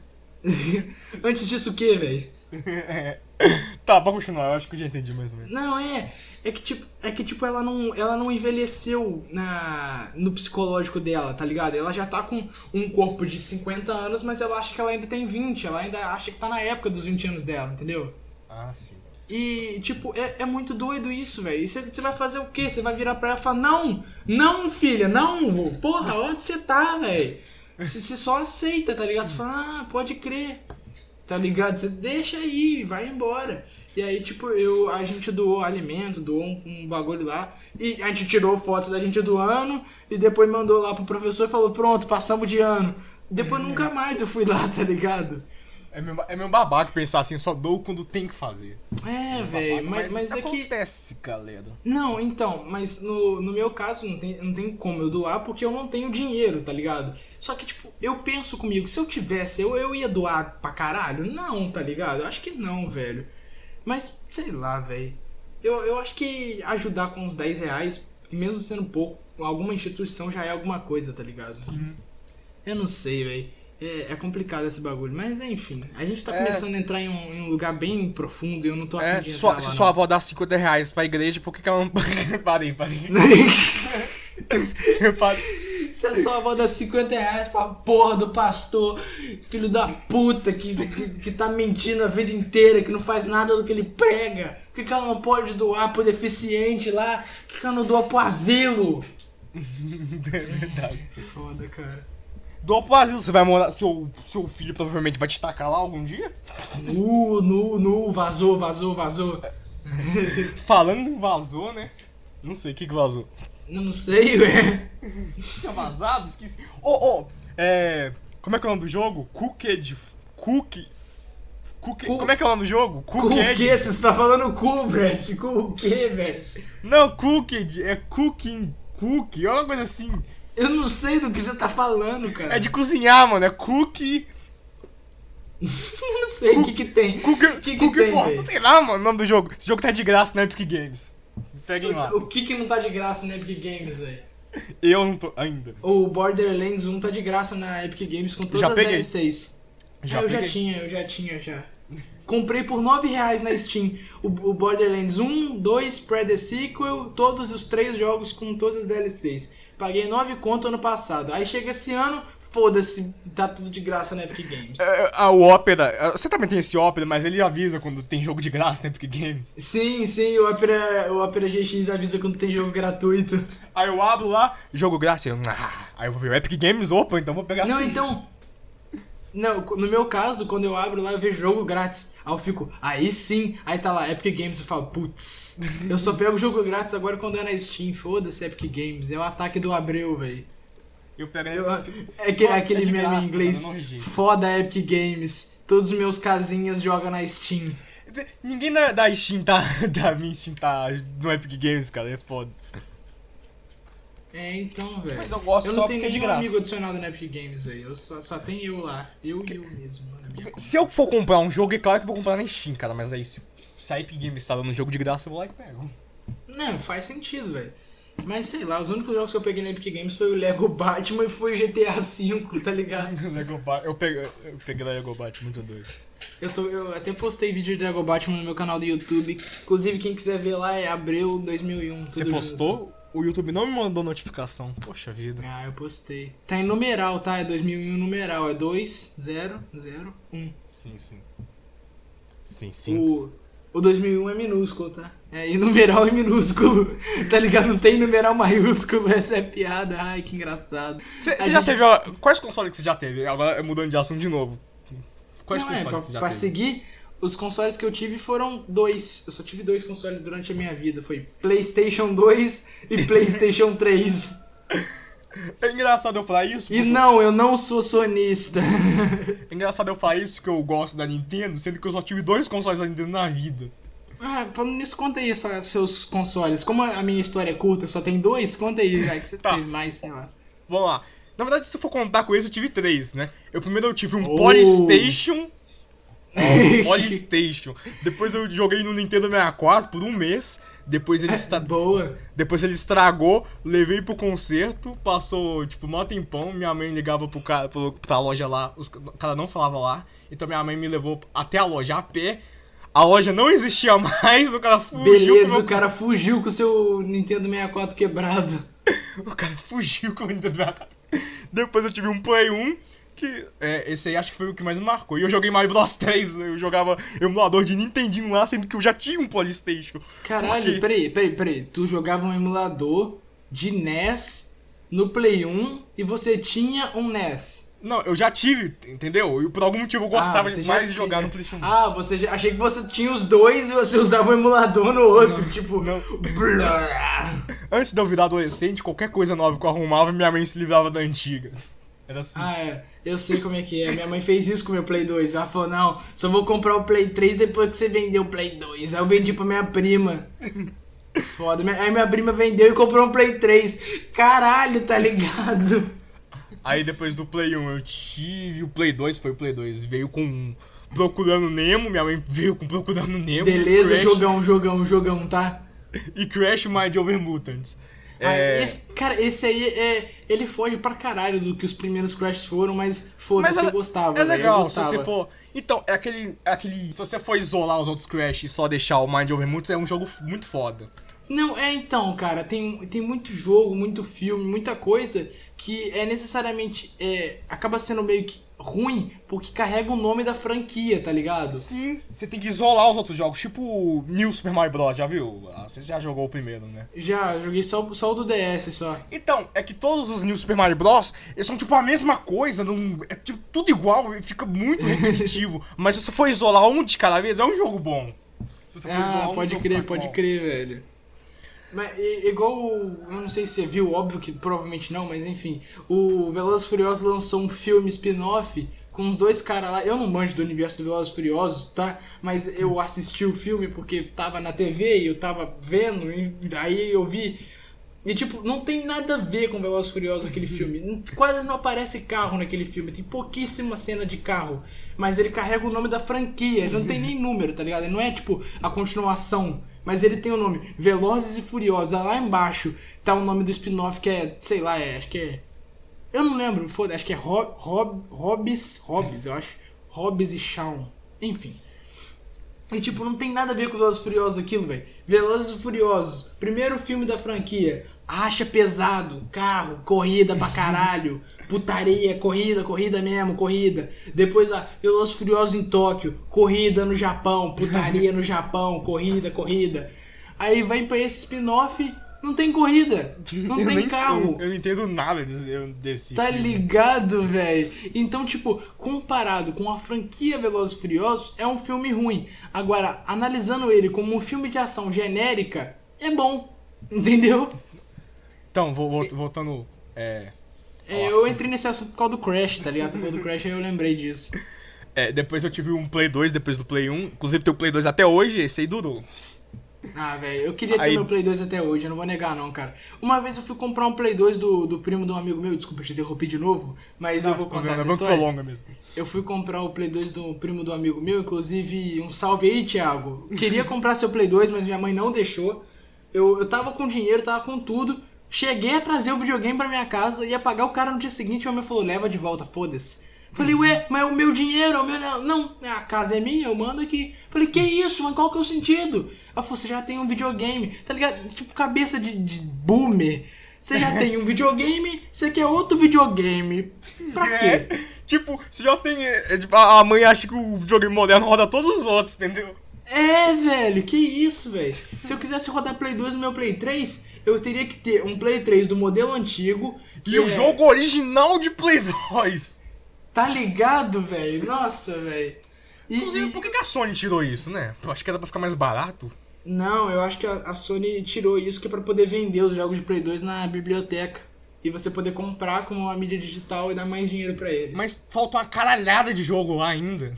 [SPEAKER 1] antes disso o quê, velho?
[SPEAKER 2] tá, vamos continuar, eu acho que eu já entendi mais ou menos.
[SPEAKER 1] Não, é. É que tipo, é que, tipo ela, não, ela não envelheceu na, no psicológico dela, tá ligado? Ela já tá com um corpo de 50 anos, mas ela acha que ela ainda tem 20. Ela ainda acha que tá na época dos 20 anos dela, entendeu?
[SPEAKER 2] Ah, sim.
[SPEAKER 1] E, tipo, é, é muito doido isso, velho. E você vai fazer o quê? Você vai virar pra ela e falar: Não, não, filha, não, porra, onde você tá, velho? Você só aceita, tá ligado? Você fala: Ah, pode crer. Tá ligado? Você deixa aí, vai embora. E aí, tipo, eu, a gente doou alimento, doou um, um, bagulho lá. E a gente tirou foto da gente doando e depois mandou lá pro professor e falou: pronto, passamos de ano. Depois é. nunca mais eu fui lá, tá ligado?
[SPEAKER 2] É meu, é meu babaca pensar assim, só dou quando tem que fazer.
[SPEAKER 1] É, é velho, mas, mas, é
[SPEAKER 2] que. Acontece, galera.
[SPEAKER 1] Não, então, mas no, no meu caso não tem, não tem como eu doar porque eu não tenho dinheiro, tá ligado? Só que, tipo, eu penso comigo, se eu tivesse, eu, eu ia doar pra caralho? Não, tá ligado? Eu acho que não, velho. Mas, sei lá, velho. Eu, eu acho que ajudar com uns 10 reais, mesmo sendo pouco, alguma instituição já é alguma coisa, tá ligado? Sim. Eu não sei, velho. É, é, complicado esse bagulho, mas enfim, a gente tá é. começando a entrar em um, em um, lugar bem profundo e eu não tô
[SPEAKER 2] é, Se sua, avó dá 50 reais pra igreja, por que, que ela não. parei, parei. parei.
[SPEAKER 1] Se a sua avó dá 50 reais pra porra do pastor, filho da puta, que, que, que tá mentindo a vida inteira, que não faz nada do que ele prega. Por que, que ela não pode doar pro deficiente lá? Por que, que ela não doa pro asilo?
[SPEAKER 2] é verdade.
[SPEAKER 1] Foda, cara.
[SPEAKER 2] Doa pro asilo, você vai morar. Seu, seu filho provavelmente vai te tacar lá algum dia?
[SPEAKER 1] Nu, nu, nu, vazou, vazou, vazou.
[SPEAKER 2] Falando em vazou, né? Não sei o que, que vazou.
[SPEAKER 1] Não sei, ué.
[SPEAKER 2] Tinha vazado? Esqueci. Ô, oh, oh, é. Como é que é o nome do jogo? Cooked. Cookie. Cookie.
[SPEAKER 1] Cu-
[SPEAKER 2] Como é que é o nome do jogo?
[SPEAKER 1] O que? Você tá falando cu? Com o que, velho?
[SPEAKER 2] Não, Cooked. É cooking. Cookie. É uma coisa assim.
[SPEAKER 1] Eu não sei do que você tá falando, cara.
[SPEAKER 2] É de cozinhar, mano. É cookie.
[SPEAKER 1] Eu não sei o que que tem.
[SPEAKER 2] Cookie.
[SPEAKER 1] O que que
[SPEAKER 2] cookie
[SPEAKER 1] tem,
[SPEAKER 2] for-? Sei lá, mano, o nome do jogo. Esse jogo tá de graça na Epic Games. Peguem lá.
[SPEAKER 1] O que que não tá de graça na Epic Games, velho?
[SPEAKER 2] Eu não tô ainda.
[SPEAKER 1] O Borderlands 1 tá de graça na Epic Games com todas
[SPEAKER 2] Já
[SPEAKER 1] as
[SPEAKER 2] peguei.
[SPEAKER 1] DLCs.
[SPEAKER 2] Já
[SPEAKER 1] Ah, eu já tinha, eu já tinha já. Comprei por 9 reais na Steam o, o Borderlands 1, 2, Pre-The Sequel, todos os três jogos com todas as DLCs. Paguei 9 conto ano passado. Aí chega esse ano, foda-se, tá tudo de graça na Epic Games.
[SPEAKER 2] É, a o Opera, você também tem esse Opera, mas ele avisa quando tem jogo de graça na Epic Games.
[SPEAKER 1] Sim, sim, o Opera, o Opera GX avisa quando tem jogo gratuito.
[SPEAKER 2] Aí eu abro lá, jogo grátis, eu, ah, aí eu vou ver o Epic Games, opa, então vou pegar
[SPEAKER 1] Não,
[SPEAKER 2] sim.
[SPEAKER 1] então. Não, no meu caso, quando eu abro lá, eu vejo jogo grátis. Aí eu fico, aí sim, aí tá lá, Epic Games, eu falo, putz, eu só pego jogo grátis agora quando é na Steam, foda-se Epic Games, é o ataque do Abreu, velho.
[SPEAKER 2] Eu pego
[SPEAKER 1] Eu- É aquele,
[SPEAKER 2] Mano,
[SPEAKER 1] aquele
[SPEAKER 2] é de
[SPEAKER 1] meme
[SPEAKER 2] graça,
[SPEAKER 1] em inglês,
[SPEAKER 2] mano,
[SPEAKER 1] foda Epic Games, todos os meus casinhas jogam na Steam.
[SPEAKER 2] Ninguém da, da Steam tá, da minha Steam tá no Epic Games, cara, é foda.
[SPEAKER 1] É, então, velho.
[SPEAKER 2] Mas eu gosto
[SPEAKER 1] Eu
[SPEAKER 2] só
[SPEAKER 1] não tenho
[SPEAKER 2] é
[SPEAKER 1] nenhum amigo adicionado na Epic Games, velho, só, só tenho eu lá, eu e eu mesmo, na.
[SPEAKER 2] Se eu for comprar um jogo, é claro que eu vou comprar na Steam, cara, mas aí se, se a Epic Games tá dando um jogo de graça, eu vou lá e pego.
[SPEAKER 1] Não, faz sentido, velho. Mas sei lá, os únicos jogos que eu peguei na Epic Games foi o Lego Batman e foi o GTA V, tá ligado?
[SPEAKER 2] Lego Ba- eu peguei, eu peguei Lego Batman muito doido.
[SPEAKER 1] Eu, tô, eu até postei vídeo de Lego Batman no meu canal do YouTube. Inclusive, quem quiser ver lá é Abreu 2001.
[SPEAKER 2] Você postou? O YouTube não me mandou notificação. Poxa vida.
[SPEAKER 1] Ah, eu postei. Tá em numeral, tá? É 2001 numeral. É 2001.
[SPEAKER 2] Sim, sim. Sim, sim.
[SPEAKER 1] O, o 2001 é minúsculo, tá? É, e numeral é minúsculo. Tá ligado? Não tem numeral maiúsculo. Essa é piada. Ai, que engraçado.
[SPEAKER 2] Você já
[SPEAKER 1] gente-
[SPEAKER 2] teve. ó, Quais consoles que você já teve? Agora mudando de assunto de novo. Quais
[SPEAKER 1] não, é,
[SPEAKER 2] consoles
[SPEAKER 1] pra,
[SPEAKER 2] que você já
[SPEAKER 1] pra
[SPEAKER 2] teve?
[SPEAKER 1] seguir, os consoles que eu tive foram dois. Eu só tive dois consoles durante a minha vida. Foi PlayStation 2 e PlayStation 3.
[SPEAKER 2] É engraçado eu falar isso.
[SPEAKER 1] E
[SPEAKER 2] porque-
[SPEAKER 1] não, eu não sou sonista.
[SPEAKER 2] É engraçado eu falar isso que eu gosto da Nintendo, sendo que eu só tive dois consoles da Nintendo na vida.
[SPEAKER 1] Ah, falando nisso, conta aí só seus consoles. Como a minha história é curta, só tem dois, conta aí, vai que você
[SPEAKER 2] Tá.
[SPEAKER 1] teve mais, sei lá.
[SPEAKER 2] Vamos lá. Na verdade, se eu for contar com isso, eu tive três, né? Eu primeiro eu tive um
[SPEAKER 1] Oh.
[SPEAKER 2] Polystation. Polystation. Depois eu joguei no Nintendo 64 por um mês. Depois ele, estra...
[SPEAKER 1] Boa.
[SPEAKER 2] Depois ele estragou, levei pro concerto, passou, tipo, mó tempão, minha mãe ligava pro cara, pro, pra loja lá, os, o cara não falava lá, então minha mãe me levou até a loja a pé, a loja não existia mais, o cara fugiu
[SPEAKER 1] Beleza, o cara fugiu com o seu Nintendo 64 quebrado.
[SPEAKER 2] O cara fugiu com o Nintendo 64. Depois eu tive um Play 1, que é, esse aí acho que foi o que mais me marcou. E eu joguei Mario Bros 3, né? eu jogava emulador de Nintendinho lá, sendo que eu já tinha um quê?
[SPEAKER 1] Caralho, peraí, peraí, peraí. Tu jogava um emulador de NES no Play 1 e você tinha um NES.
[SPEAKER 2] Não, eu já tive, entendeu? E por algum motivo eu gostava
[SPEAKER 1] Ah, você já
[SPEAKER 2] mais de jogar no PlayStation 1.
[SPEAKER 1] Ah, você já, achei que você tinha os dois e você usava o emulador no outro, tipo.
[SPEAKER 2] não. Antes de eu virar adolescente, qualquer coisa nova que eu arrumava, minha mãe se livrava da antiga. Era assim.
[SPEAKER 1] Ah, é. Eu sei como é que é. Minha mãe fez isso com o meu Play 2. Ela falou: não, só vou comprar o Play 3 depois que você vender o Play 2. Aí eu vendi pra minha prima. Foda. Aí minha prima vendeu e comprou um Play 3. Caralho, tá ligado?
[SPEAKER 2] Aí depois do Play 1 eu tive o Play 2, foi o Play 2. Veio com Procurando Nemo, minha mãe veio com Procurando Nemo.
[SPEAKER 1] Beleza,
[SPEAKER 2] Crash,
[SPEAKER 1] jogão, jogão, jogão, tá?
[SPEAKER 2] E Crash Mind Over Mutants.
[SPEAKER 1] Ah,
[SPEAKER 2] É,
[SPEAKER 1] esse- cara, esse aí é. Ele foge pra caralho do que os primeiros Crash foram, mas foda-se,
[SPEAKER 2] é-
[SPEAKER 1] eu gostava.
[SPEAKER 2] é legal, se
[SPEAKER 1] gostava.
[SPEAKER 2] você for. Então, é aquele, é aquele. Se você for isolar os outros Crash e só deixar o Mind Over Mutants, é um jogo muito foda.
[SPEAKER 1] Não, é então, cara, tem, tem muito jogo, muito filme, muita coisa que é necessariamente. É, acaba sendo meio que ruim porque carrega o nome da franquia, tá ligado?
[SPEAKER 2] Sim, você tem que isolar os outros jogos, tipo New Super Mario Bros, já viu? Ah, você já jogou o primeiro, né?
[SPEAKER 1] Já, joguei só, só o do DS só.
[SPEAKER 2] Então, é que todos os New Super Mario Bros, eles são tipo a mesma coisa, não, é tipo tudo igual, fica muito repetitivo. mas se você for isolar um de cada vez, é um jogo bom.
[SPEAKER 1] Se você for ah, um pode crer, pode crer, velho. Mas, igual, eu não sei se você viu, óbvio que provavelmente não, mas enfim, o Velozes Furiosos lançou um filme spin-off com os dois caras lá. Eu não manjo do universo do Velozes Furiosos, tá? Mas eu assisti o filme porque tava na TV e eu tava vendo, e aí eu vi. E tipo, não tem nada a ver com Velozes Furiosos aquele filme. Quase não aparece carro naquele filme, tem pouquíssima cena de carro. Mas ele carrega o nome da franquia, ele não tem nem número, tá ligado? Ele não é tipo a continuação mas ele tem o nome Velozes e Furiosos. Lá embaixo tá o nome do spin-off que é, sei lá, é, acho que é. Eu não lembro, foda, acho que é Rob, Rob, Hobbs, eu acho. Hobbs e Shawn. Enfim. E tipo, não tem nada a ver com Velozes e Furiosos aquilo, velho. Velozes e Furiosos, primeiro filme da franquia. Acha pesado, carro, corrida pra caralho putaria, corrida, corrida mesmo, corrida. Depois lá, Velozes Furiosos em Tóquio, corrida no Japão, putaria no Japão, corrida, corrida. Aí vai pra esse spin-off, não tem corrida, não eu tem carro.
[SPEAKER 2] Eu, eu, não entendo nada desse.
[SPEAKER 1] Tá filme. ligado, velho? Então, tipo, comparado com a franquia Velozes Furiosos, é um filme ruim. Agora, analisando ele como um filme de ação genérica, é bom. Entendeu?
[SPEAKER 2] Então, voltando. É,
[SPEAKER 1] é, eu entrei nesse assunto por causa do Crash, tá ligado? Por causa do Crash eu lembrei disso.
[SPEAKER 2] É, depois eu tive um Play 2 depois do Play 1. Inclusive tem o Play 2 até hoje, esse aí durou.
[SPEAKER 1] Ah, velho, eu queria ter aí... meu Play 2 até hoje, eu não vou negar não, cara. Uma vez eu fui comprar um Play 2 do, do primo de um amigo meu, desculpa te interrompi de novo, mas não, eu vou contar essa história.
[SPEAKER 2] Longa mesmo.
[SPEAKER 1] Eu fui comprar o Play 2 do primo do amigo meu, inclusive um salve aí, Thiago. Queria comprar seu Play 2, mas minha mãe não deixou. Eu, eu tava com dinheiro, tava com tudo. Cheguei a trazer o videogame pra minha casa, ia pagar o cara no dia seguinte, e minha mãe falou, leva de volta, foda-se. Falei, ué, mas é o meu dinheiro, é o meu. Não, a casa é minha, eu mando aqui. Falei, que isso, mas qual que é o sentido? Ela falou, você já tem um videogame, tá ligado? Tipo, cabeça de, de boomer. Você já tem um videogame, você quer outro videogame. Pra quê? É,
[SPEAKER 2] tipo, você já tem. É, tipo, a mãe acha que o videogame moderno roda todos os outros, entendeu?
[SPEAKER 1] É, velho, que isso, velho. Se eu quisesse rodar Play 2 no meu Play 3, eu teria que ter um Play 3 do modelo antigo.
[SPEAKER 2] E é... o jogo original de Play 2.
[SPEAKER 1] Tá ligado, velho? Nossa, velho.
[SPEAKER 2] Inclusive, e... por que a Sony tirou isso, né? Eu acho que era pra ficar mais barato.
[SPEAKER 1] Não, eu acho que a Sony tirou isso que é pra poder vender os jogos de Play 2 na biblioteca. E você poder comprar com uma mídia digital e dar mais dinheiro para eles.
[SPEAKER 2] Mas falta uma caralhada de jogo lá ainda.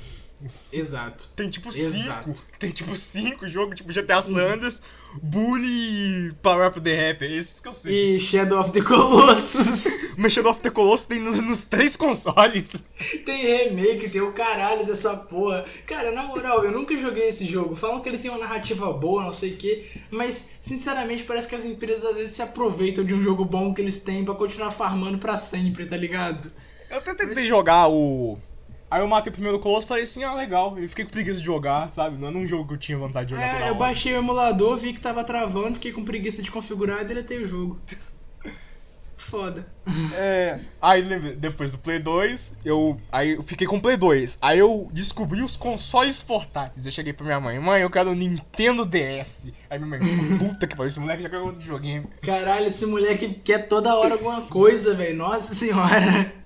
[SPEAKER 1] Exato.
[SPEAKER 2] Tem tipo Exato. cinco. Tem tipo cinco jogos, tipo GTA Sanders, Bully e Power Up the Rap. É esses que eu sei.
[SPEAKER 1] E Shadow of the Colossus.
[SPEAKER 2] Mas Shadow of the Colossus tem nos, nos, três consoles.
[SPEAKER 1] Tem remake, tem o caralho dessa porra. Cara, na moral, eu nunca joguei esse jogo. Falam que ele tem uma narrativa boa, não sei o quê. Mas, sinceramente, parece que as empresas às vezes se aproveitam de um jogo bom que eles têm para continuar farmando para sempre, tá ligado?
[SPEAKER 2] Eu até tentei jogar o Aí eu matei o primeiro colosso e falei assim, ah, legal. E fiquei com preguiça de jogar, sabe? Não era um jogo que eu tinha vontade de jogar.
[SPEAKER 1] É, eu baixei o emulador, vi que tava travando, fiquei com preguiça de configurar e deletei o jogo. Foda.
[SPEAKER 2] É. Aí depois do Play 2, eu. Aí eu fiquei com o Play 2. Aí eu descobri os consoles portáteis. Eu cheguei pra minha mãe, mãe, eu quero o Nintendo DS. Aí minha mãe, puta que pariu, esse moleque já quer outro videogame.
[SPEAKER 1] Caralho, esse moleque quer toda hora alguma coisa, velho. Nossa senhora.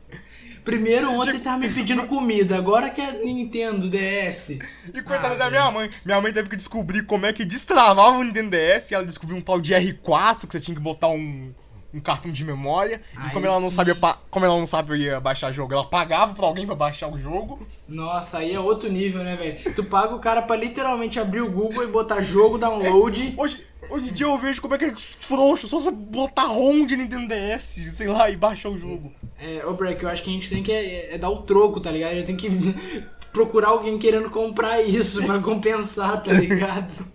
[SPEAKER 1] Primeiro ontem tipo... tava me pedindo comida, agora que é Nintendo DS.
[SPEAKER 2] E coitada ah, da minha mãe. Minha mãe teve que descobrir como é que destravava o Nintendo DS. Ela descobriu um tal de R4, que você tinha que botar um, um cartão de memória. e como ela não sabia como ela não sabia baixar jogo, ela pagava pra alguém pra baixar o jogo.
[SPEAKER 1] Nossa, aí é outro nível, né, velho? Tu paga o cara pra literalmente abrir o Google e botar jogo, download.
[SPEAKER 2] É, hoje, Hoje em dia eu vejo como é que é frouxo, só você botar ROM de Nintendo DS, sei lá, e baixar o jogo.
[SPEAKER 1] É, ô Break, eu acho que a gente tem que é, é dar o troco, tá ligado? A gente tem que procurar alguém querendo comprar isso pra compensar, tá ligado?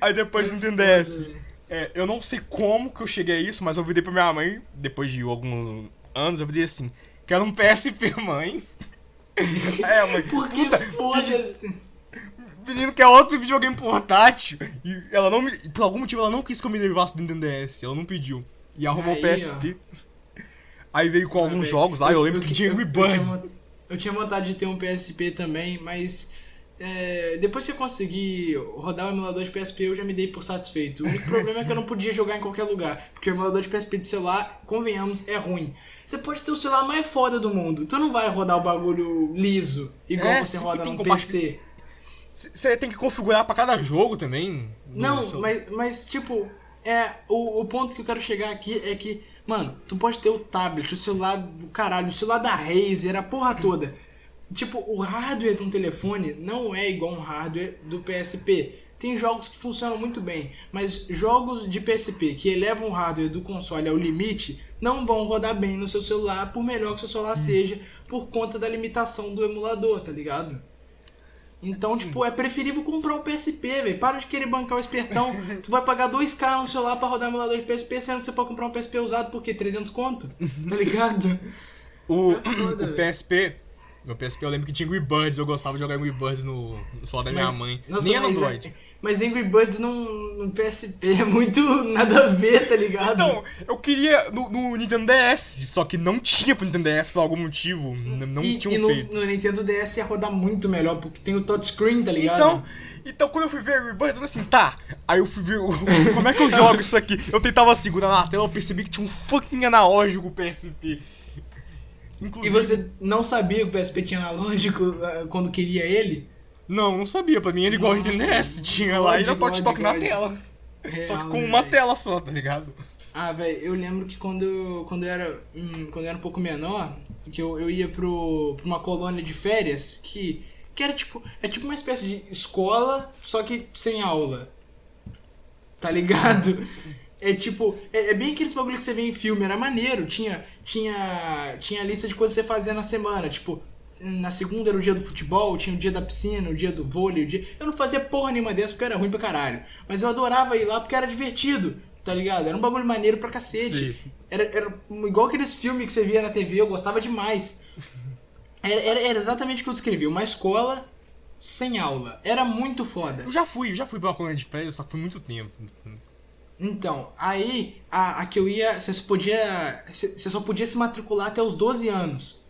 [SPEAKER 2] Aí depois do Nintendo DS. É, eu não sei como que eu cheguei a isso, mas eu virei pra minha mãe, depois de alguns anos, eu virei assim, quero um PSP, mãe.
[SPEAKER 1] é, mãe. Por que foda-se?
[SPEAKER 2] Menino quer outro videogame portátil. E ela não me, por algum motivo ela não quis que eu me levasse do Nintendo DS. Ela não pediu. E arrumou o PSP. Aí veio com ah, alguns jogos lá, eu, eu lembro eu, que tinha Angry Birds.
[SPEAKER 1] Eu, eu tinha vontade de ter um PSP também, mas é, depois que eu consegui rodar o emulador de PSP, eu já me dei por satisfeito. O único problema é que eu não podia jogar em qualquer lugar, porque o emulador de PSP de celular, convenhamos, é ruim. Você pode ter o celular mais foda do mundo, tu não vai rodar o bagulho liso, igual é, você roda no PC.
[SPEAKER 2] Você tem que configurar para cada jogo também.
[SPEAKER 1] Não, mas, mas tipo, é o, o ponto que eu quero chegar aqui é que, mano, tu pode ter o tablet, o celular do caralho, o celular da Razer, a porra toda. Tipo, o hardware de um telefone não é igual um hardware do PSP. Tem jogos que funcionam muito bem, mas jogos de PSP que elevam o hardware do console ao limite não vão rodar bem no seu celular, por melhor que seu celular Sim. seja, por conta da limitação do emulador, tá ligado? Então, Sim. tipo, é preferível comprar um PSP, velho. Para de querer bancar o espertão. tu vai pagar 2k no celular pra rodar emulador de PSP, sendo que você pode comprar um PSP usado por quê? 300 conto? Tá ligado?
[SPEAKER 2] o, é foda, o PSP, no PSP eu lembro que tinha Angry Birds, eu gostava de jogar Angry Birds no, no celular da minha mas, mãe. Nossa, Nem no Android.
[SPEAKER 1] É, mas Angry Birds no, no, PSP é muito nada a ver, tá ligado?
[SPEAKER 2] Então, eu queria no, no Nintendo DS, só que não tinha pro Nintendo DS por algum motivo. Não
[SPEAKER 1] e,
[SPEAKER 2] tinha
[SPEAKER 1] e no, feito. no Nintendo DS ia rodar muito melhor, porque tem o touchscreen, tá ligado?
[SPEAKER 2] Então, então quando eu fui ver Angry Birds, eu falei assim, tá. Aí eu fui ver como é que eu jogo isso aqui. Eu tentava segurar na tela, eu percebi que tinha um fucking analógico PSP.
[SPEAKER 1] Inclusive... E você não sabia que o PSP tinha analógico eh, quando queria ele?
[SPEAKER 2] Não, não sabia. Pra mim era igual Nossa, NES. Tinha lá e já toque toque na tela. Real, só que com uma tela só, tá ligado?
[SPEAKER 1] Ah, velho, eu lembro que quando, quando, eu era, hum, quando eu era um pouco menor, que eu, eu ia pro, pra uma colônia de férias que, que era tipo. É tipo uma espécie de escola, só que sem aula. Tá ligado? É tipo, é, é, bem aqueles bagulho que você vê em filme, era maneiro. Tinha, tinha, tinha lista de coisas que você fazia na semana. Tipo, na segunda era o dia do futebol, tinha o dia da piscina, o dia do vôlei, o dia. Eu não fazia porra nenhuma dessa porque era ruim pra caralho. Mas eu adorava ir lá porque era divertido, tá ligado? Era um bagulho maneiro pra cacete. Sim, sim. Era, era igual aqueles filmes que você via na TV, eu gostava demais. Era, era, era exatamente o que eu descrevi, uma escola sem aula. Era muito foda.
[SPEAKER 2] Eu já fui, eu já fui pra uma colônia de férias, só que foi muito tempo.
[SPEAKER 1] Então, aí a, a que eu ia. Você podia. Você só podia se matricular até os 12 anos.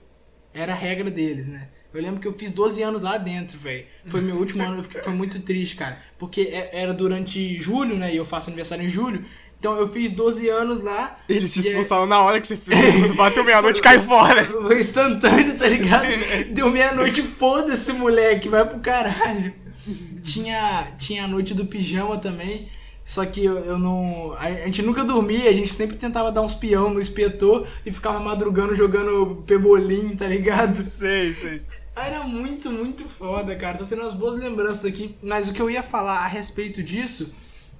[SPEAKER 1] Era a regra deles, né? Eu lembro que eu fiz 12 anos lá dentro, velho. Foi meu último ano, eu fiquei, foi muito triste, cara. Porque é, era durante julho, né? E eu faço aniversário em julho. Então eu fiz 12 anos lá.
[SPEAKER 2] Eles te é expulsaram é... na hora que você fez. Quando bateu meia-noite, cai fora.
[SPEAKER 1] Foi instantâneo, tá ligado? Deu meia-noite, foda-se, moleque, vai pro caralho. Tinha, tinha a noite do pijama também. Só que eu, eu, não. A gente nunca dormia, a gente sempre tentava dar uns peão no espetor e ficava madrugando jogando pebolim, tá ligado?
[SPEAKER 2] Sei, sei.
[SPEAKER 1] Era muito, muito foda, cara. Tô tendo umas boas lembranças aqui. Mas o que eu ia falar a respeito disso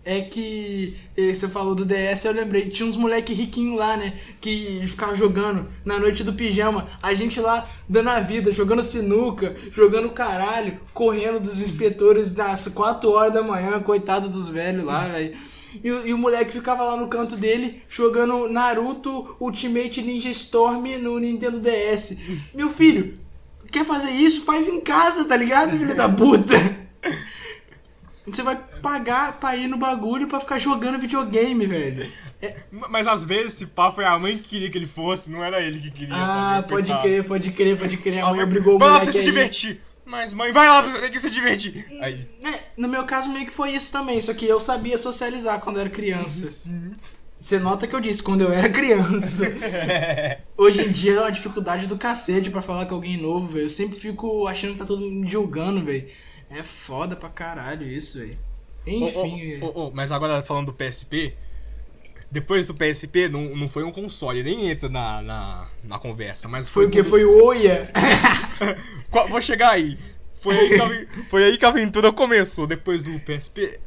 [SPEAKER 1] é que você falou do DS, eu lembrei, tinha uns moleque riquinho lá, né, que ficavam jogando na noite do pijama, a gente lá dando a vida, jogando sinuca, jogando caralho, correndo dos inspetores das 4 horas da manhã, coitado dos velhos lá, velho. E, e, o moleque ficava lá no canto dele jogando Naruto Ultimate Ninja Storm no Nintendo DS. Meu filho, quer fazer isso? Faz em casa, tá ligado, filho da puta? Você vai pagar pra ir no bagulho pra ficar jogando videogame, velho.
[SPEAKER 2] É... Mas às vezes, esse pá foi a mãe que queria que ele fosse, não era ele que queria.
[SPEAKER 1] Ah, pode crer, pode crer, pode crer. A mãe obrigou o
[SPEAKER 2] Vai lá pra você se divertir. Mas, mãe, vai lá pra você que se divertir. Aí.
[SPEAKER 1] É, no meu caso, meio que foi isso também, só que eu sabia socializar quando eu era criança. Sim. Você nota que eu disse quando eu era criança. Hoje em dia é uma dificuldade do cacete pra falar com alguém novo, velho. Eu sempre fico achando que tá todo mundo julgando, velho. É foda pra caralho isso, velho. Enfim.
[SPEAKER 2] Oh, oh, oh, mas agora falando do PSP, depois do PSP não, não foi um console, nem entra na, na, na conversa. Mas
[SPEAKER 1] foi, foi o que? Foi o Oia?
[SPEAKER 2] Vou chegar aí. Foi aí, que a, foi aí que a aventura começou. Depois do PSP,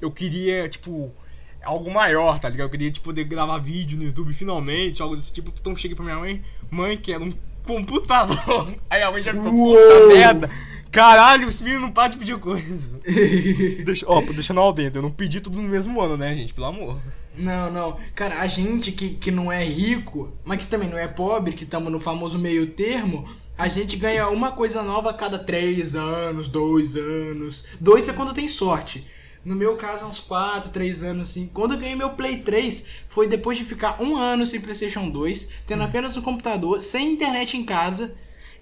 [SPEAKER 2] eu queria, tipo, algo maior, tá ligado? Eu queria, tipo, poder gravar vídeo no YouTube finalmente, algo desse tipo. Então cheguei pra minha mãe, mãe, que era um computador. Aí a mãe já ficou, puta merda. Caralho, esse menino não para de pedir coisa. Deixa, ó, deixando ao dentro, eu não pedi tudo no mesmo ano, né, gente? Pelo amor.
[SPEAKER 1] Não, não. Cara, a gente que, que não é rico, mas que também não é pobre, que estamos no famoso meio termo, a gente ganha uma coisa nova a cada três anos, dois anos. Dois é quando tem sorte. No meu caso, uns 4, 3 anos assim. Quando eu ganhei meu Play 3, foi depois de ficar um ano sem PlayStation 2, tendo apenas um computador, sem internet em casa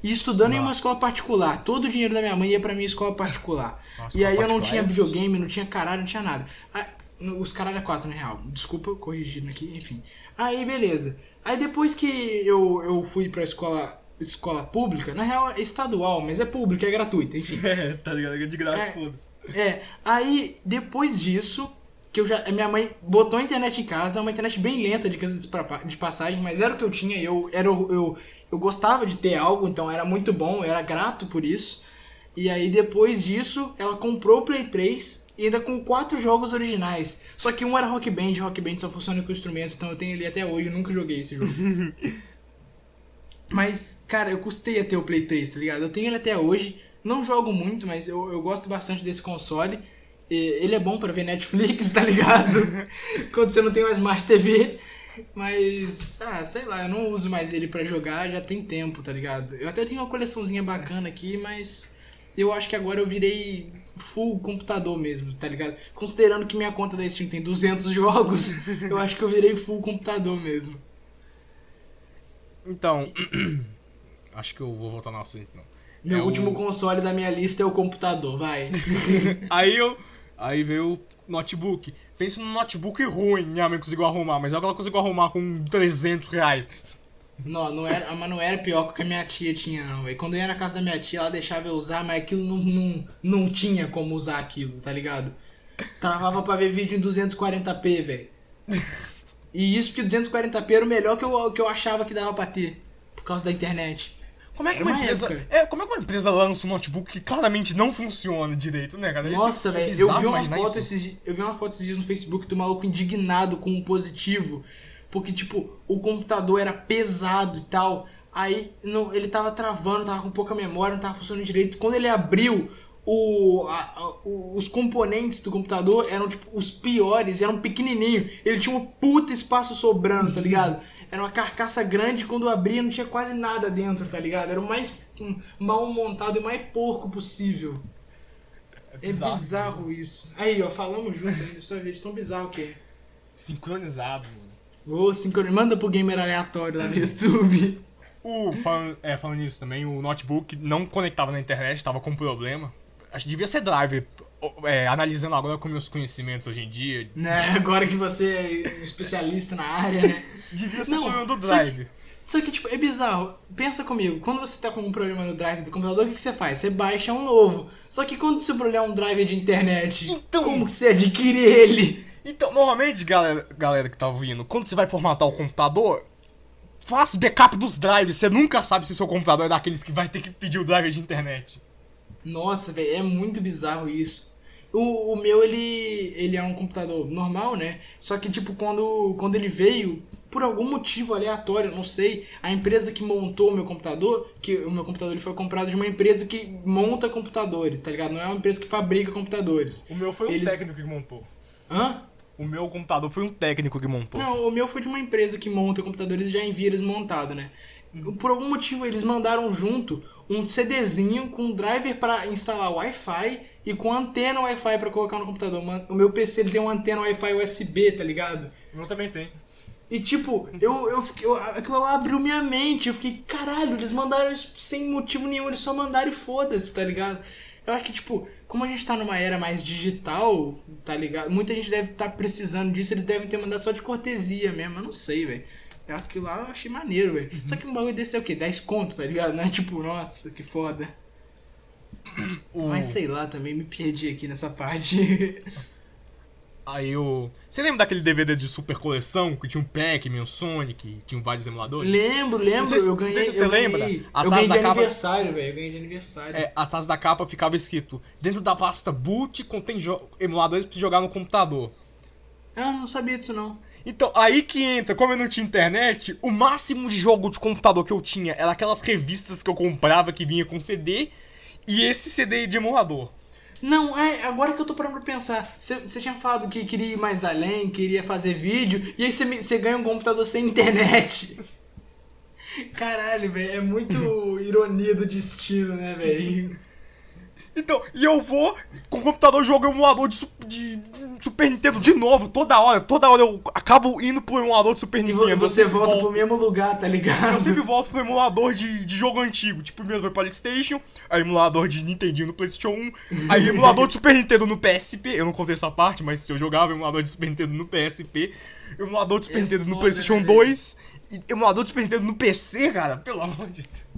[SPEAKER 1] e estudando Nossa. em uma escola particular. Todo o dinheiro da minha mãe ia pra minha escola particular. Nossa, e aí eu não tinha é videogame, não tinha caralho, não tinha nada. Os caralho é 4, na real. Desculpa, corrigindo aqui, enfim. Aí, beleza. Aí depois que eu, eu fui pra escola escola pública, na real é estadual, mas é pública, é gratuita, enfim.
[SPEAKER 2] É, tá ligado? É de graça,
[SPEAKER 1] é,
[SPEAKER 2] foda-se.
[SPEAKER 1] É, aí depois disso, que eu já. Minha mãe botou a internet em casa, uma internet bem lenta de casa de passagem, mas era o que eu tinha, eu, era, eu, eu gostava de ter algo, então era muito bom, eu era grato por isso. E aí depois disso, ela comprou o Play 3 e ainda com quatro jogos originais. Só que um era Rock Band, Rock Band só funciona com instrumento, então eu tenho ele até hoje, eu nunca joguei esse jogo. mas, cara, eu custei a ter o Play 3, tá ligado? Eu tenho ele até hoje. Não jogo muito, mas eu, eu gosto bastante desse console. Ele é bom para ver Netflix, tá ligado? Quando você não tem uma Smart TV. Mas, ah, sei lá, eu não uso mais ele para jogar já tem tempo, tá ligado? Eu até tenho uma coleçãozinha bacana aqui, mas eu acho que agora eu virei full computador mesmo, tá ligado? Considerando que minha conta da Steam tem 200 jogos, eu acho que eu virei full computador mesmo.
[SPEAKER 2] Então, acho que eu vou voltar no assunto, não.
[SPEAKER 1] Meu é último o... console da minha lista é o computador, vai.
[SPEAKER 2] aí eu. Aí veio o notebook. Pensa num notebook ruim, minha mãe conseguiu arrumar, mas ela conseguiu arrumar com 300 reais.
[SPEAKER 1] Não, não era, mas não era pior que a minha tia tinha, não, velho. Quando eu ia na casa da minha tia, ela deixava eu usar, mas aquilo não, não, não tinha como usar aquilo, tá ligado? Travava pra ver vídeo em 240p, velho. E isso porque 240p era o melhor que eu, que eu achava que dava pra ter, por causa da internet.
[SPEAKER 2] Como é que uma, uma empresa. É, como é que uma empresa lança um notebook que claramente não funciona direito, né, cara?
[SPEAKER 1] Nossa, é velho, eu vi uma foto esses, eu vi uma foto esses dias no Facebook do maluco indignado com um positivo. Porque, tipo, o computador era pesado e tal. Aí não, ele tava travando, tava com pouca memória, não tava funcionando direito. Quando ele abriu, o, a, a, os componentes do computador eram tipo os piores, eram pequenininho. Ele tinha um puta espaço sobrando, tá ligado? Era uma carcaça grande, quando abria não tinha quase nada dentro, tá ligado? Era o mais mal montado e mais porco possível. É bizarro, é bizarro isso. Aí, ó, falamos junto ainda, pra você ver de tão bizarro que é.
[SPEAKER 2] Sincronizado, mano.
[SPEAKER 1] Ô, sincronizado. Manda pro gamer aleatório lá no YouTube.
[SPEAKER 2] O, falando, é, falando nisso também, o notebook não conectava na internet, tava com problema. Acho que devia ser drive. É, analisando agora com meus conhecimentos hoje em dia.
[SPEAKER 1] Né, agora que você é um especialista na área, né?
[SPEAKER 2] Devia ser não, problema do drive.
[SPEAKER 1] Só que, só que, tipo, é bizarro. Pensa comigo, quando você tá com um problema no drive do computador, o que, você faz? Você baixa um novo. Só que quando você problema é um drive de internet, então, como que você adquire ele?
[SPEAKER 2] Então, normalmente, galera, galera que tá ouvindo, quando você vai formatar o computador, faça backup dos drives. Você nunca sabe se seu computador é daqueles que vai ter que pedir o drive de internet.
[SPEAKER 1] Nossa, velho, é muito bizarro isso. O, o meu, ele, ele é um computador normal, né? Só que, tipo, quando, quando ele veio, por algum motivo aleatório, não sei, a empresa que montou o meu computador, que o meu computador ele foi comprado de uma empresa que monta computadores, tá ligado? Não é uma empresa que fabrica computadores.
[SPEAKER 2] O meu foi um Eles... técnico que montou.
[SPEAKER 1] Hã?
[SPEAKER 2] O meu computador foi um técnico que montou.
[SPEAKER 1] Não, o meu foi de uma empresa que monta computadores e já envia eles montado, né? Por algum motivo eles mandaram junto um CDzinho com driver para instalar Wi-Fi e com antena Wi-Fi para colocar no computador. O meu PC ele tem uma antena Wi-Fi USB, tá ligado?
[SPEAKER 2] O meu também tem.
[SPEAKER 1] E tipo, eu, eu, eu aquilo lá abriu minha mente. Eu fiquei, caralho, eles mandaram isso sem motivo nenhum, eles só mandaram e foda-se, tá ligado? Eu acho que, tipo, como a gente tá numa era mais digital, tá ligado? Muita gente deve estar tá precisando disso, eles devem ter mandado só de cortesia mesmo, eu não sei, velho. Aquilo lá eu achei maneiro, velho. Uhum. Só que um bagulho desse é o quê? 10 conto, tá ligado? Não é tipo, nossa, que foda. Mas sei lá, também me perdi aqui nessa parte.
[SPEAKER 2] Aí eu. Você lembra daquele DVD de super coleção que tinha um Pac-Man, um Sonic, tinha vários emuladores?
[SPEAKER 1] Lembro, lembro.
[SPEAKER 2] Se,
[SPEAKER 1] eu ganhei.
[SPEAKER 2] Não sei se você lembra.
[SPEAKER 1] Ganhei, eu ganhei de capa... aniversário, velho. Eu ganhei de aniversário.
[SPEAKER 2] É, atrás da capa ficava escrito: dentro da pasta boot contém emuladores pra jogar no computador.
[SPEAKER 1] Ah, não sabia disso não.
[SPEAKER 2] Então, aí que entra, como eu não tinha internet, o máximo de jogo de computador que eu tinha era aquelas revistas que eu comprava que vinha com CD e esse CD de emulador.
[SPEAKER 1] Não, é, agora que eu tô parando pra pensar, você tinha falado que queria ir mais além, queria fazer vídeo, e aí você ganha um computador sem internet. Caralho, velho, é muito Ironia do destino, né, velho?
[SPEAKER 2] Então, e eu vou com o computador jogar um emulador de, de, Super Nintendo de novo, toda hora. Toda hora eu acabo indo pro emulador de Super Nintendo.
[SPEAKER 1] E você volta volto. pro mesmo lugar, tá ligado?
[SPEAKER 2] Eu sempre volto pro emulador de, de jogo antigo. Tipo, primeiro foi Playstation, aí emulador de Nintendinho no Playstation 1, aí emulador de Super Nintendo no PSP. Eu não contei essa parte, mas eu jogava emulador de Super Nintendo no PSP, emulador de Super é Nintendo foda, no Playstation né, 2, e emulador de Super Nintendo no PC, cara, pelo amor de Deus.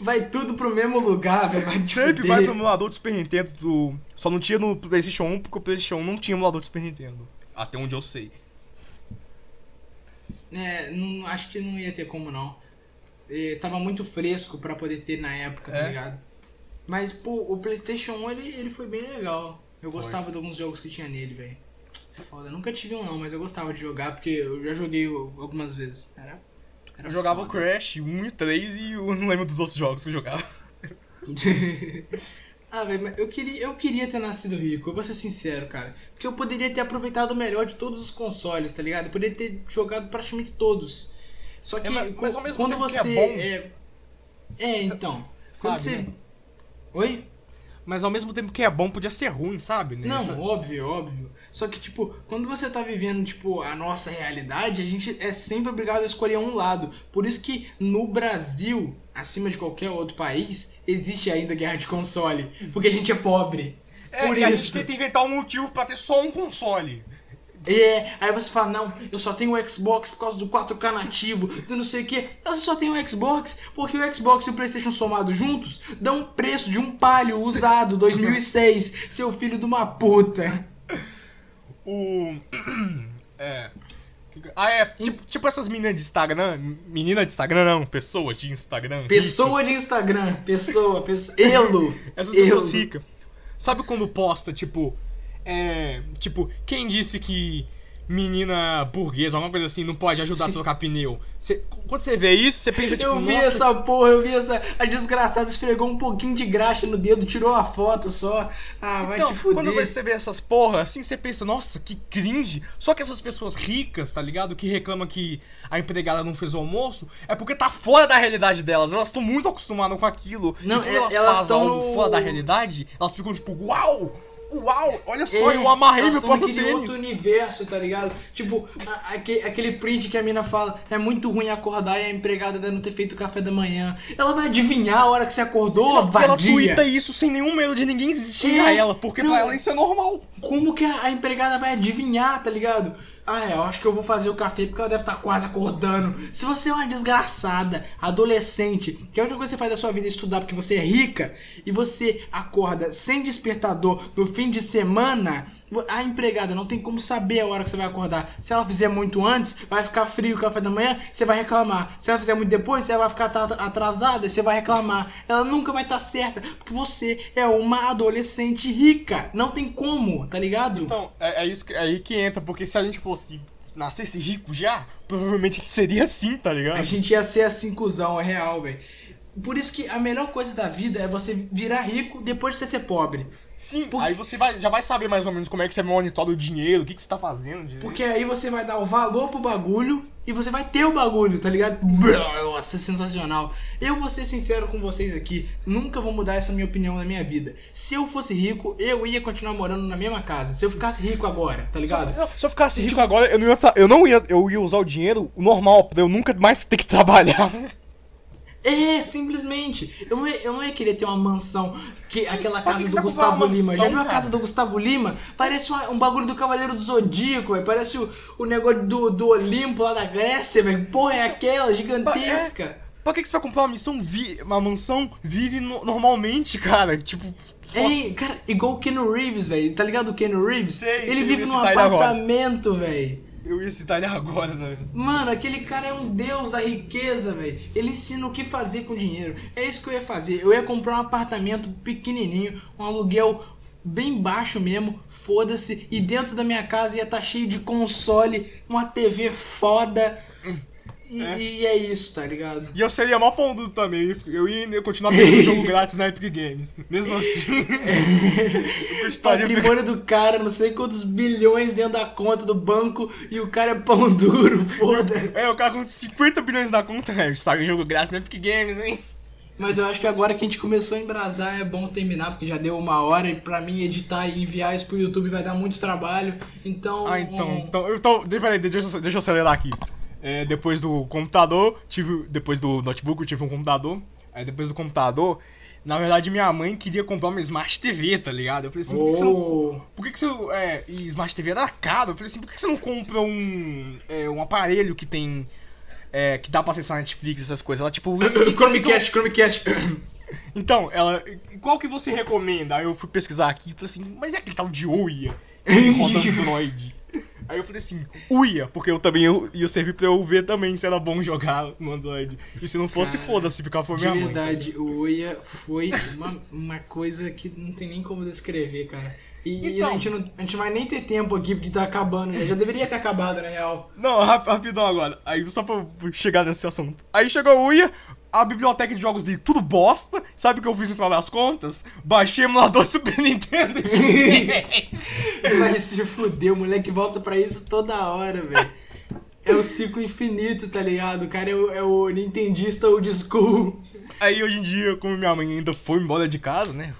[SPEAKER 1] Vai tudo pro mesmo lugar, velho.
[SPEAKER 2] Sempre vai pro emulador do Super Nintendo. Do... Só não tinha no PlayStation 1 porque o PlayStation 1 não tinha emulador do Super Nintendo. Até onde eu sei.
[SPEAKER 1] É, não, acho que não ia ter como não. E, tava muito fresco para poder ter na época, tá é? tá ligado? Mas, pô, o PlayStation 1 ele, ele foi bem legal. Eu foi. gostava de alguns jogos que tinha nele, velho. Foda, nunca tive um não, mas eu gostava de jogar porque eu já joguei algumas vezes. Era
[SPEAKER 2] eu jogava foda. Crash 1 e 3 e eu não lembro dos outros jogos que eu jogava.
[SPEAKER 1] ah, velho, eu queria, eu queria ter nascido rico, eu vou ser sincero, cara. Porque eu poderia ter aproveitado o melhor de todos os consoles, tá ligado? Eu poderia ter jogado praticamente todos. Só que é, mas, mas ao mesmo quando tempo você. Que é, bom, é... é, então. Quando você. Né? Oi?
[SPEAKER 2] Mas ao mesmo tempo que é bom, podia ser ruim, sabe?
[SPEAKER 1] Nessa... Não, óbvio, óbvio. Só que, tipo, quando você tá vivendo, tipo, a nossa realidade, a gente é sempre obrigado a escolher um lado. Por isso que no Brasil, acima de qualquer outro país, existe ainda guerra de console. Porque a gente é pobre.
[SPEAKER 2] É, Por isso. a gente tenta inventar um motivo para ter só um console.
[SPEAKER 1] É, aí você fala, não, eu só tenho o Xbox por causa do 4K nativo, do não sei o que. Você só tem o Xbox porque o Xbox e o Playstation somados juntos dão um preço de um palio usado 2006, seu filho de uma puta.
[SPEAKER 2] O... É... Ah, é, tipo, tipo essas meninas de Instagram. Menina de Instagram, não, pessoa de Instagram.
[SPEAKER 1] Pessoa de Instagram, pessoa, pessoa. Elo!
[SPEAKER 2] Essas pessoas ricas. Sabe quando posta, tipo, é, tipo, quem disse que menina burguesa, alguma coisa assim, não pode ajudar a trocar pneu. Cê, quando você vê isso, você pensa, tipo,
[SPEAKER 1] Eu vi nossa... essa porra, eu vi essa... A desgraçada esfregou um pouquinho de graxa no dedo, tirou a foto só. Ah, vai então, te fuder.
[SPEAKER 2] quando você vê essas porra, assim, você pensa, nossa, que cringe. Só que essas pessoas ricas, tá ligado? Que reclamam que a empregada não fez o almoço, é porque tá fora da realidade delas. Elas estão muito acostumadas com aquilo. Não, e quando elas, elas fazem algo fora da realidade, elas ficam tipo, uau! Uau, olha só, é, eu amarrei meu próprio tênis. outro
[SPEAKER 1] universo, tá ligado? Tipo, a, aquele, aquele print que a mina fala, é muito ruim acordar e a empregada ainda não ter feito café da manhã. Ela vai adivinhar a hora que você acordou, ela, vadia. Ela
[SPEAKER 2] twitta isso sem nenhum medo de ninguém existir é, ela, porque não, pra ela isso é normal.
[SPEAKER 1] Como que a, a empregada vai adivinhar, tá ligado? Ah, é, eu acho que eu vou fazer o café porque ela deve estar tá quase acordando. Se você é uma desgraçada, adolescente, que a única coisa que você faz da sua vida é estudar porque você é rica, e você acorda sem despertador no fim de semana, a empregada não tem como saber a hora que você vai acordar. Se ela fizer muito antes, vai ficar frio o café da manhã, você vai reclamar. Se ela fizer muito depois, ela vai ficar atrasada você vai reclamar. Ela nunca vai estar certa, porque você é uma adolescente rica. Não tem como, tá ligado?
[SPEAKER 2] Então, é, é isso que, é aí que entra, porque se a gente fosse nascesse rico já, provavelmente seria assim, tá ligado?
[SPEAKER 1] A gente ia ser assim, cuzão, é real, velho. Por isso que a melhor coisa da vida é você virar rico depois de você ser pobre.
[SPEAKER 2] Sim, Por... aí você vai, já vai saber mais ou menos como é que você monitora o dinheiro, o que, que você tá fazendo. Direito.
[SPEAKER 1] Porque aí você vai dar o valor pro bagulho e você vai ter o bagulho, tá ligado? Nossa, é sensacional. Eu vou ser sincero com vocês aqui, nunca vou mudar essa minha opinião na minha vida. Se eu fosse rico, eu ia continuar morando na mesma casa. Se eu ficasse rico agora, tá ligado?
[SPEAKER 2] Se eu, se eu ficasse rico agora, eu não ia, eu não ia, eu ia usar o dinheiro normal pra eu nunca mais ter que trabalhar.
[SPEAKER 1] É, simplesmente. Eu não, ia, eu não ia querer ter uma mansão, que aquela casa que do Gustavo Lima. Mansão, Já viu a casa do Gustavo Lima? Parece uma, um bagulho do Cavaleiro do Zodíaco, véio. Parece o, o negócio do, do Olimpo lá da Grécia, velho. Porra, é aquela, gigantesca. É,
[SPEAKER 2] pra que, que você vai comprar uma mansão? Vi, uma mansão vive no, normalmente, cara. Tipo.
[SPEAKER 1] É, cara, igual o Ken Reeves, velho. Tá ligado o Ken Reeves? Sei, ele sei, vive num apartamento, velho.
[SPEAKER 2] Eu ia citar ele agora, né?
[SPEAKER 1] Mano, aquele cara é um deus da riqueza, velho. Ele ensina o que fazer com dinheiro. É isso que eu ia fazer. Eu ia comprar um apartamento pequenininho, um aluguel bem baixo mesmo, foda-se. E dentro da minha casa ia estar tá cheio de console, uma TV foda e é. e é. isso, tá ligado?
[SPEAKER 2] E eu seria mó pão também. Eu ia continuar pegando jogo grátis na Epic Games. Mesmo assim.
[SPEAKER 1] o patrimônio do cara, não sei quantos bilhões dentro da conta do banco e o cara é pão duro, foda-se.
[SPEAKER 2] É, o cara com 50 bilhões na conta, né? Sabe jogo grátis na Epic Games, hein?
[SPEAKER 1] Mas eu acho que agora que a gente começou a embrasar é bom terminar, porque já deu uma hora e pra mim editar e enviar isso pro YouTube vai dar muito trabalho. Então.
[SPEAKER 2] Ah, então. Então, então peraí, deixa, eu- deixa eu acelerar aqui. É, depois do computador, tive. Depois do notebook, eu tive um computador. Aí depois do computador, na verdade minha mãe queria comprar uma Smart TV, tá ligado? Eu falei assim, por que, que você não.
[SPEAKER 1] Oh,
[SPEAKER 2] Por que, que você. É, e Smart TV era caro. Eu falei assim, por que, que você não compra um. é, um aparelho que tem. É, que dá pra acessar Netflix, essas coisas. Ela, tipo.
[SPEAKER 1] Chromecast, Chromecast.
[SPEAKER 2] Então, ela. Qual que você recomenda? Aí eu fui pesquisar aqui e falei assim, mas é aquele tal de roda Android. Aí eu falei assim, Uia, porque eu também eu- ia servir pra eu ver também se era bom jogar no Android. E se não fosse, foda-se, ficar foi
[SPEAKER 1] De
[SPEAKER 2] minha mãe.
[SPEAKER 1] verdade, o Oia foi uma, uma coisa que não tem nem como descrever, cara. E
[SPEAKER 2] Então.
[SPEAKER 1] a, gente não, a gente vai nem ter tempo aqui porque tá acabando. Já, já deveria ter acabado, na real.
[SPEAKER 2] Não, rap- rapidão agora. Aí só pra chegar nesse assunto. Aí chegou o Uia, a biblioteca de jogos dele tudo bosta. Sabe o que eu fiz no final das contas? Baixei o emulador do Super Nintendo.
[SPEAKER 1] Vai se fuder, o moleque volta pra isso toda hora, velho. É o ciclo infinito, tá ligado? O cara é o, é o Nintendista old school.
[SPEAKER 2] Aí hoje em dia, como minha mãe ainda foi embora de casa, né?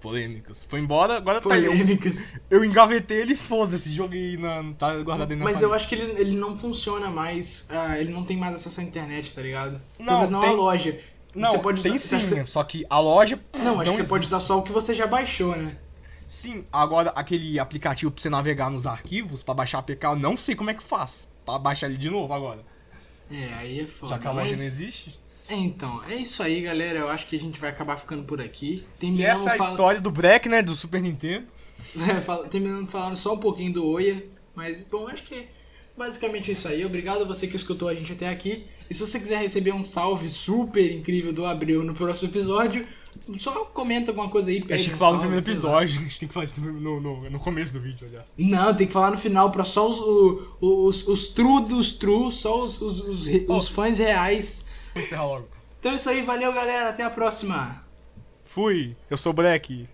[SPEAKER 2] Polêmicas. Foi embora, agora tá eu.
[SPEAKER 1] Polêmicas.
[SPEAKER 2] Eu engavetei ele, foda-se, joguei na. Tá guardado na
[SPEAKER 1] Mas eu acho que ele, ele não funciona mais. ah, ele não tem mais acesso à internet, tá ligado?
[SPEAKER 2] Não,
[SPEAKER 1] Pelo menos não
[SPEAKER 2] tem-
[SPEAKER 1] a loja.
[SPEAKER 2] Não,
[SPEAKER 1] você pode
[SPEAKER 2] tem
[SPEAKER 1] usar-
[SPEAKER 2] sim,
[SPEAKER 1] que você-
[SPEAKER 2] só que a loja.
[SPEAKER 1] Não, acho que você pode usar só o que você já baixou, né?
[SPEAKER 2] Sim, agora aquele aplicativo pra você navegar nos arquivos, pra baixar APK, eu não sei como é que faz. Pra baixar ele de novo agora.
[SPEAKER 1] É, aí é foda.
[SPEAKER 2] Já que a loja
[SPEAKER 1] mas-
[SPEAKER 2] não existe.
[SPEAKER 1] É, então, é isso aí, galera. Eu acho que a gente vai acabar ficando por aqui.
[SPEAKER 2] E
[SPEAKER 1] Terminamos
[SPEAKER 2] essa é a
[SPEAKER 1] fal-
[SPEAKER 2] história do Breck, né? Do Super Nintendo.
[SPEAKER 1] É, terminando falando só um pouquinho do Oia. Mas, bom, acho que basicamente é isso aí. Obrigado a você que escutou a gente até aqui. E se você quiser receber um salve super incrível do Abril no próximo episódio, só comenta alguma coisa aí.
[SPEAKER 2] A gente tem que falar no primeiro episódio. A gente tem que falar isso no, no, no- começo do vídeo, aliás.
[SPEAKER 1] Não, tem que falar no final pra só os, o- os, os true dos true, só os, os, os, re-
[SPEAKER 2] Oh.
[SPEAKER 1] os fãs reais.
[SPEAKER 2] Encerrar logo.
[SPEAKER 1] Então é isso aí, valeu galera, até a próxima.
[SPEAKER 2] Fui, eu sou o Black.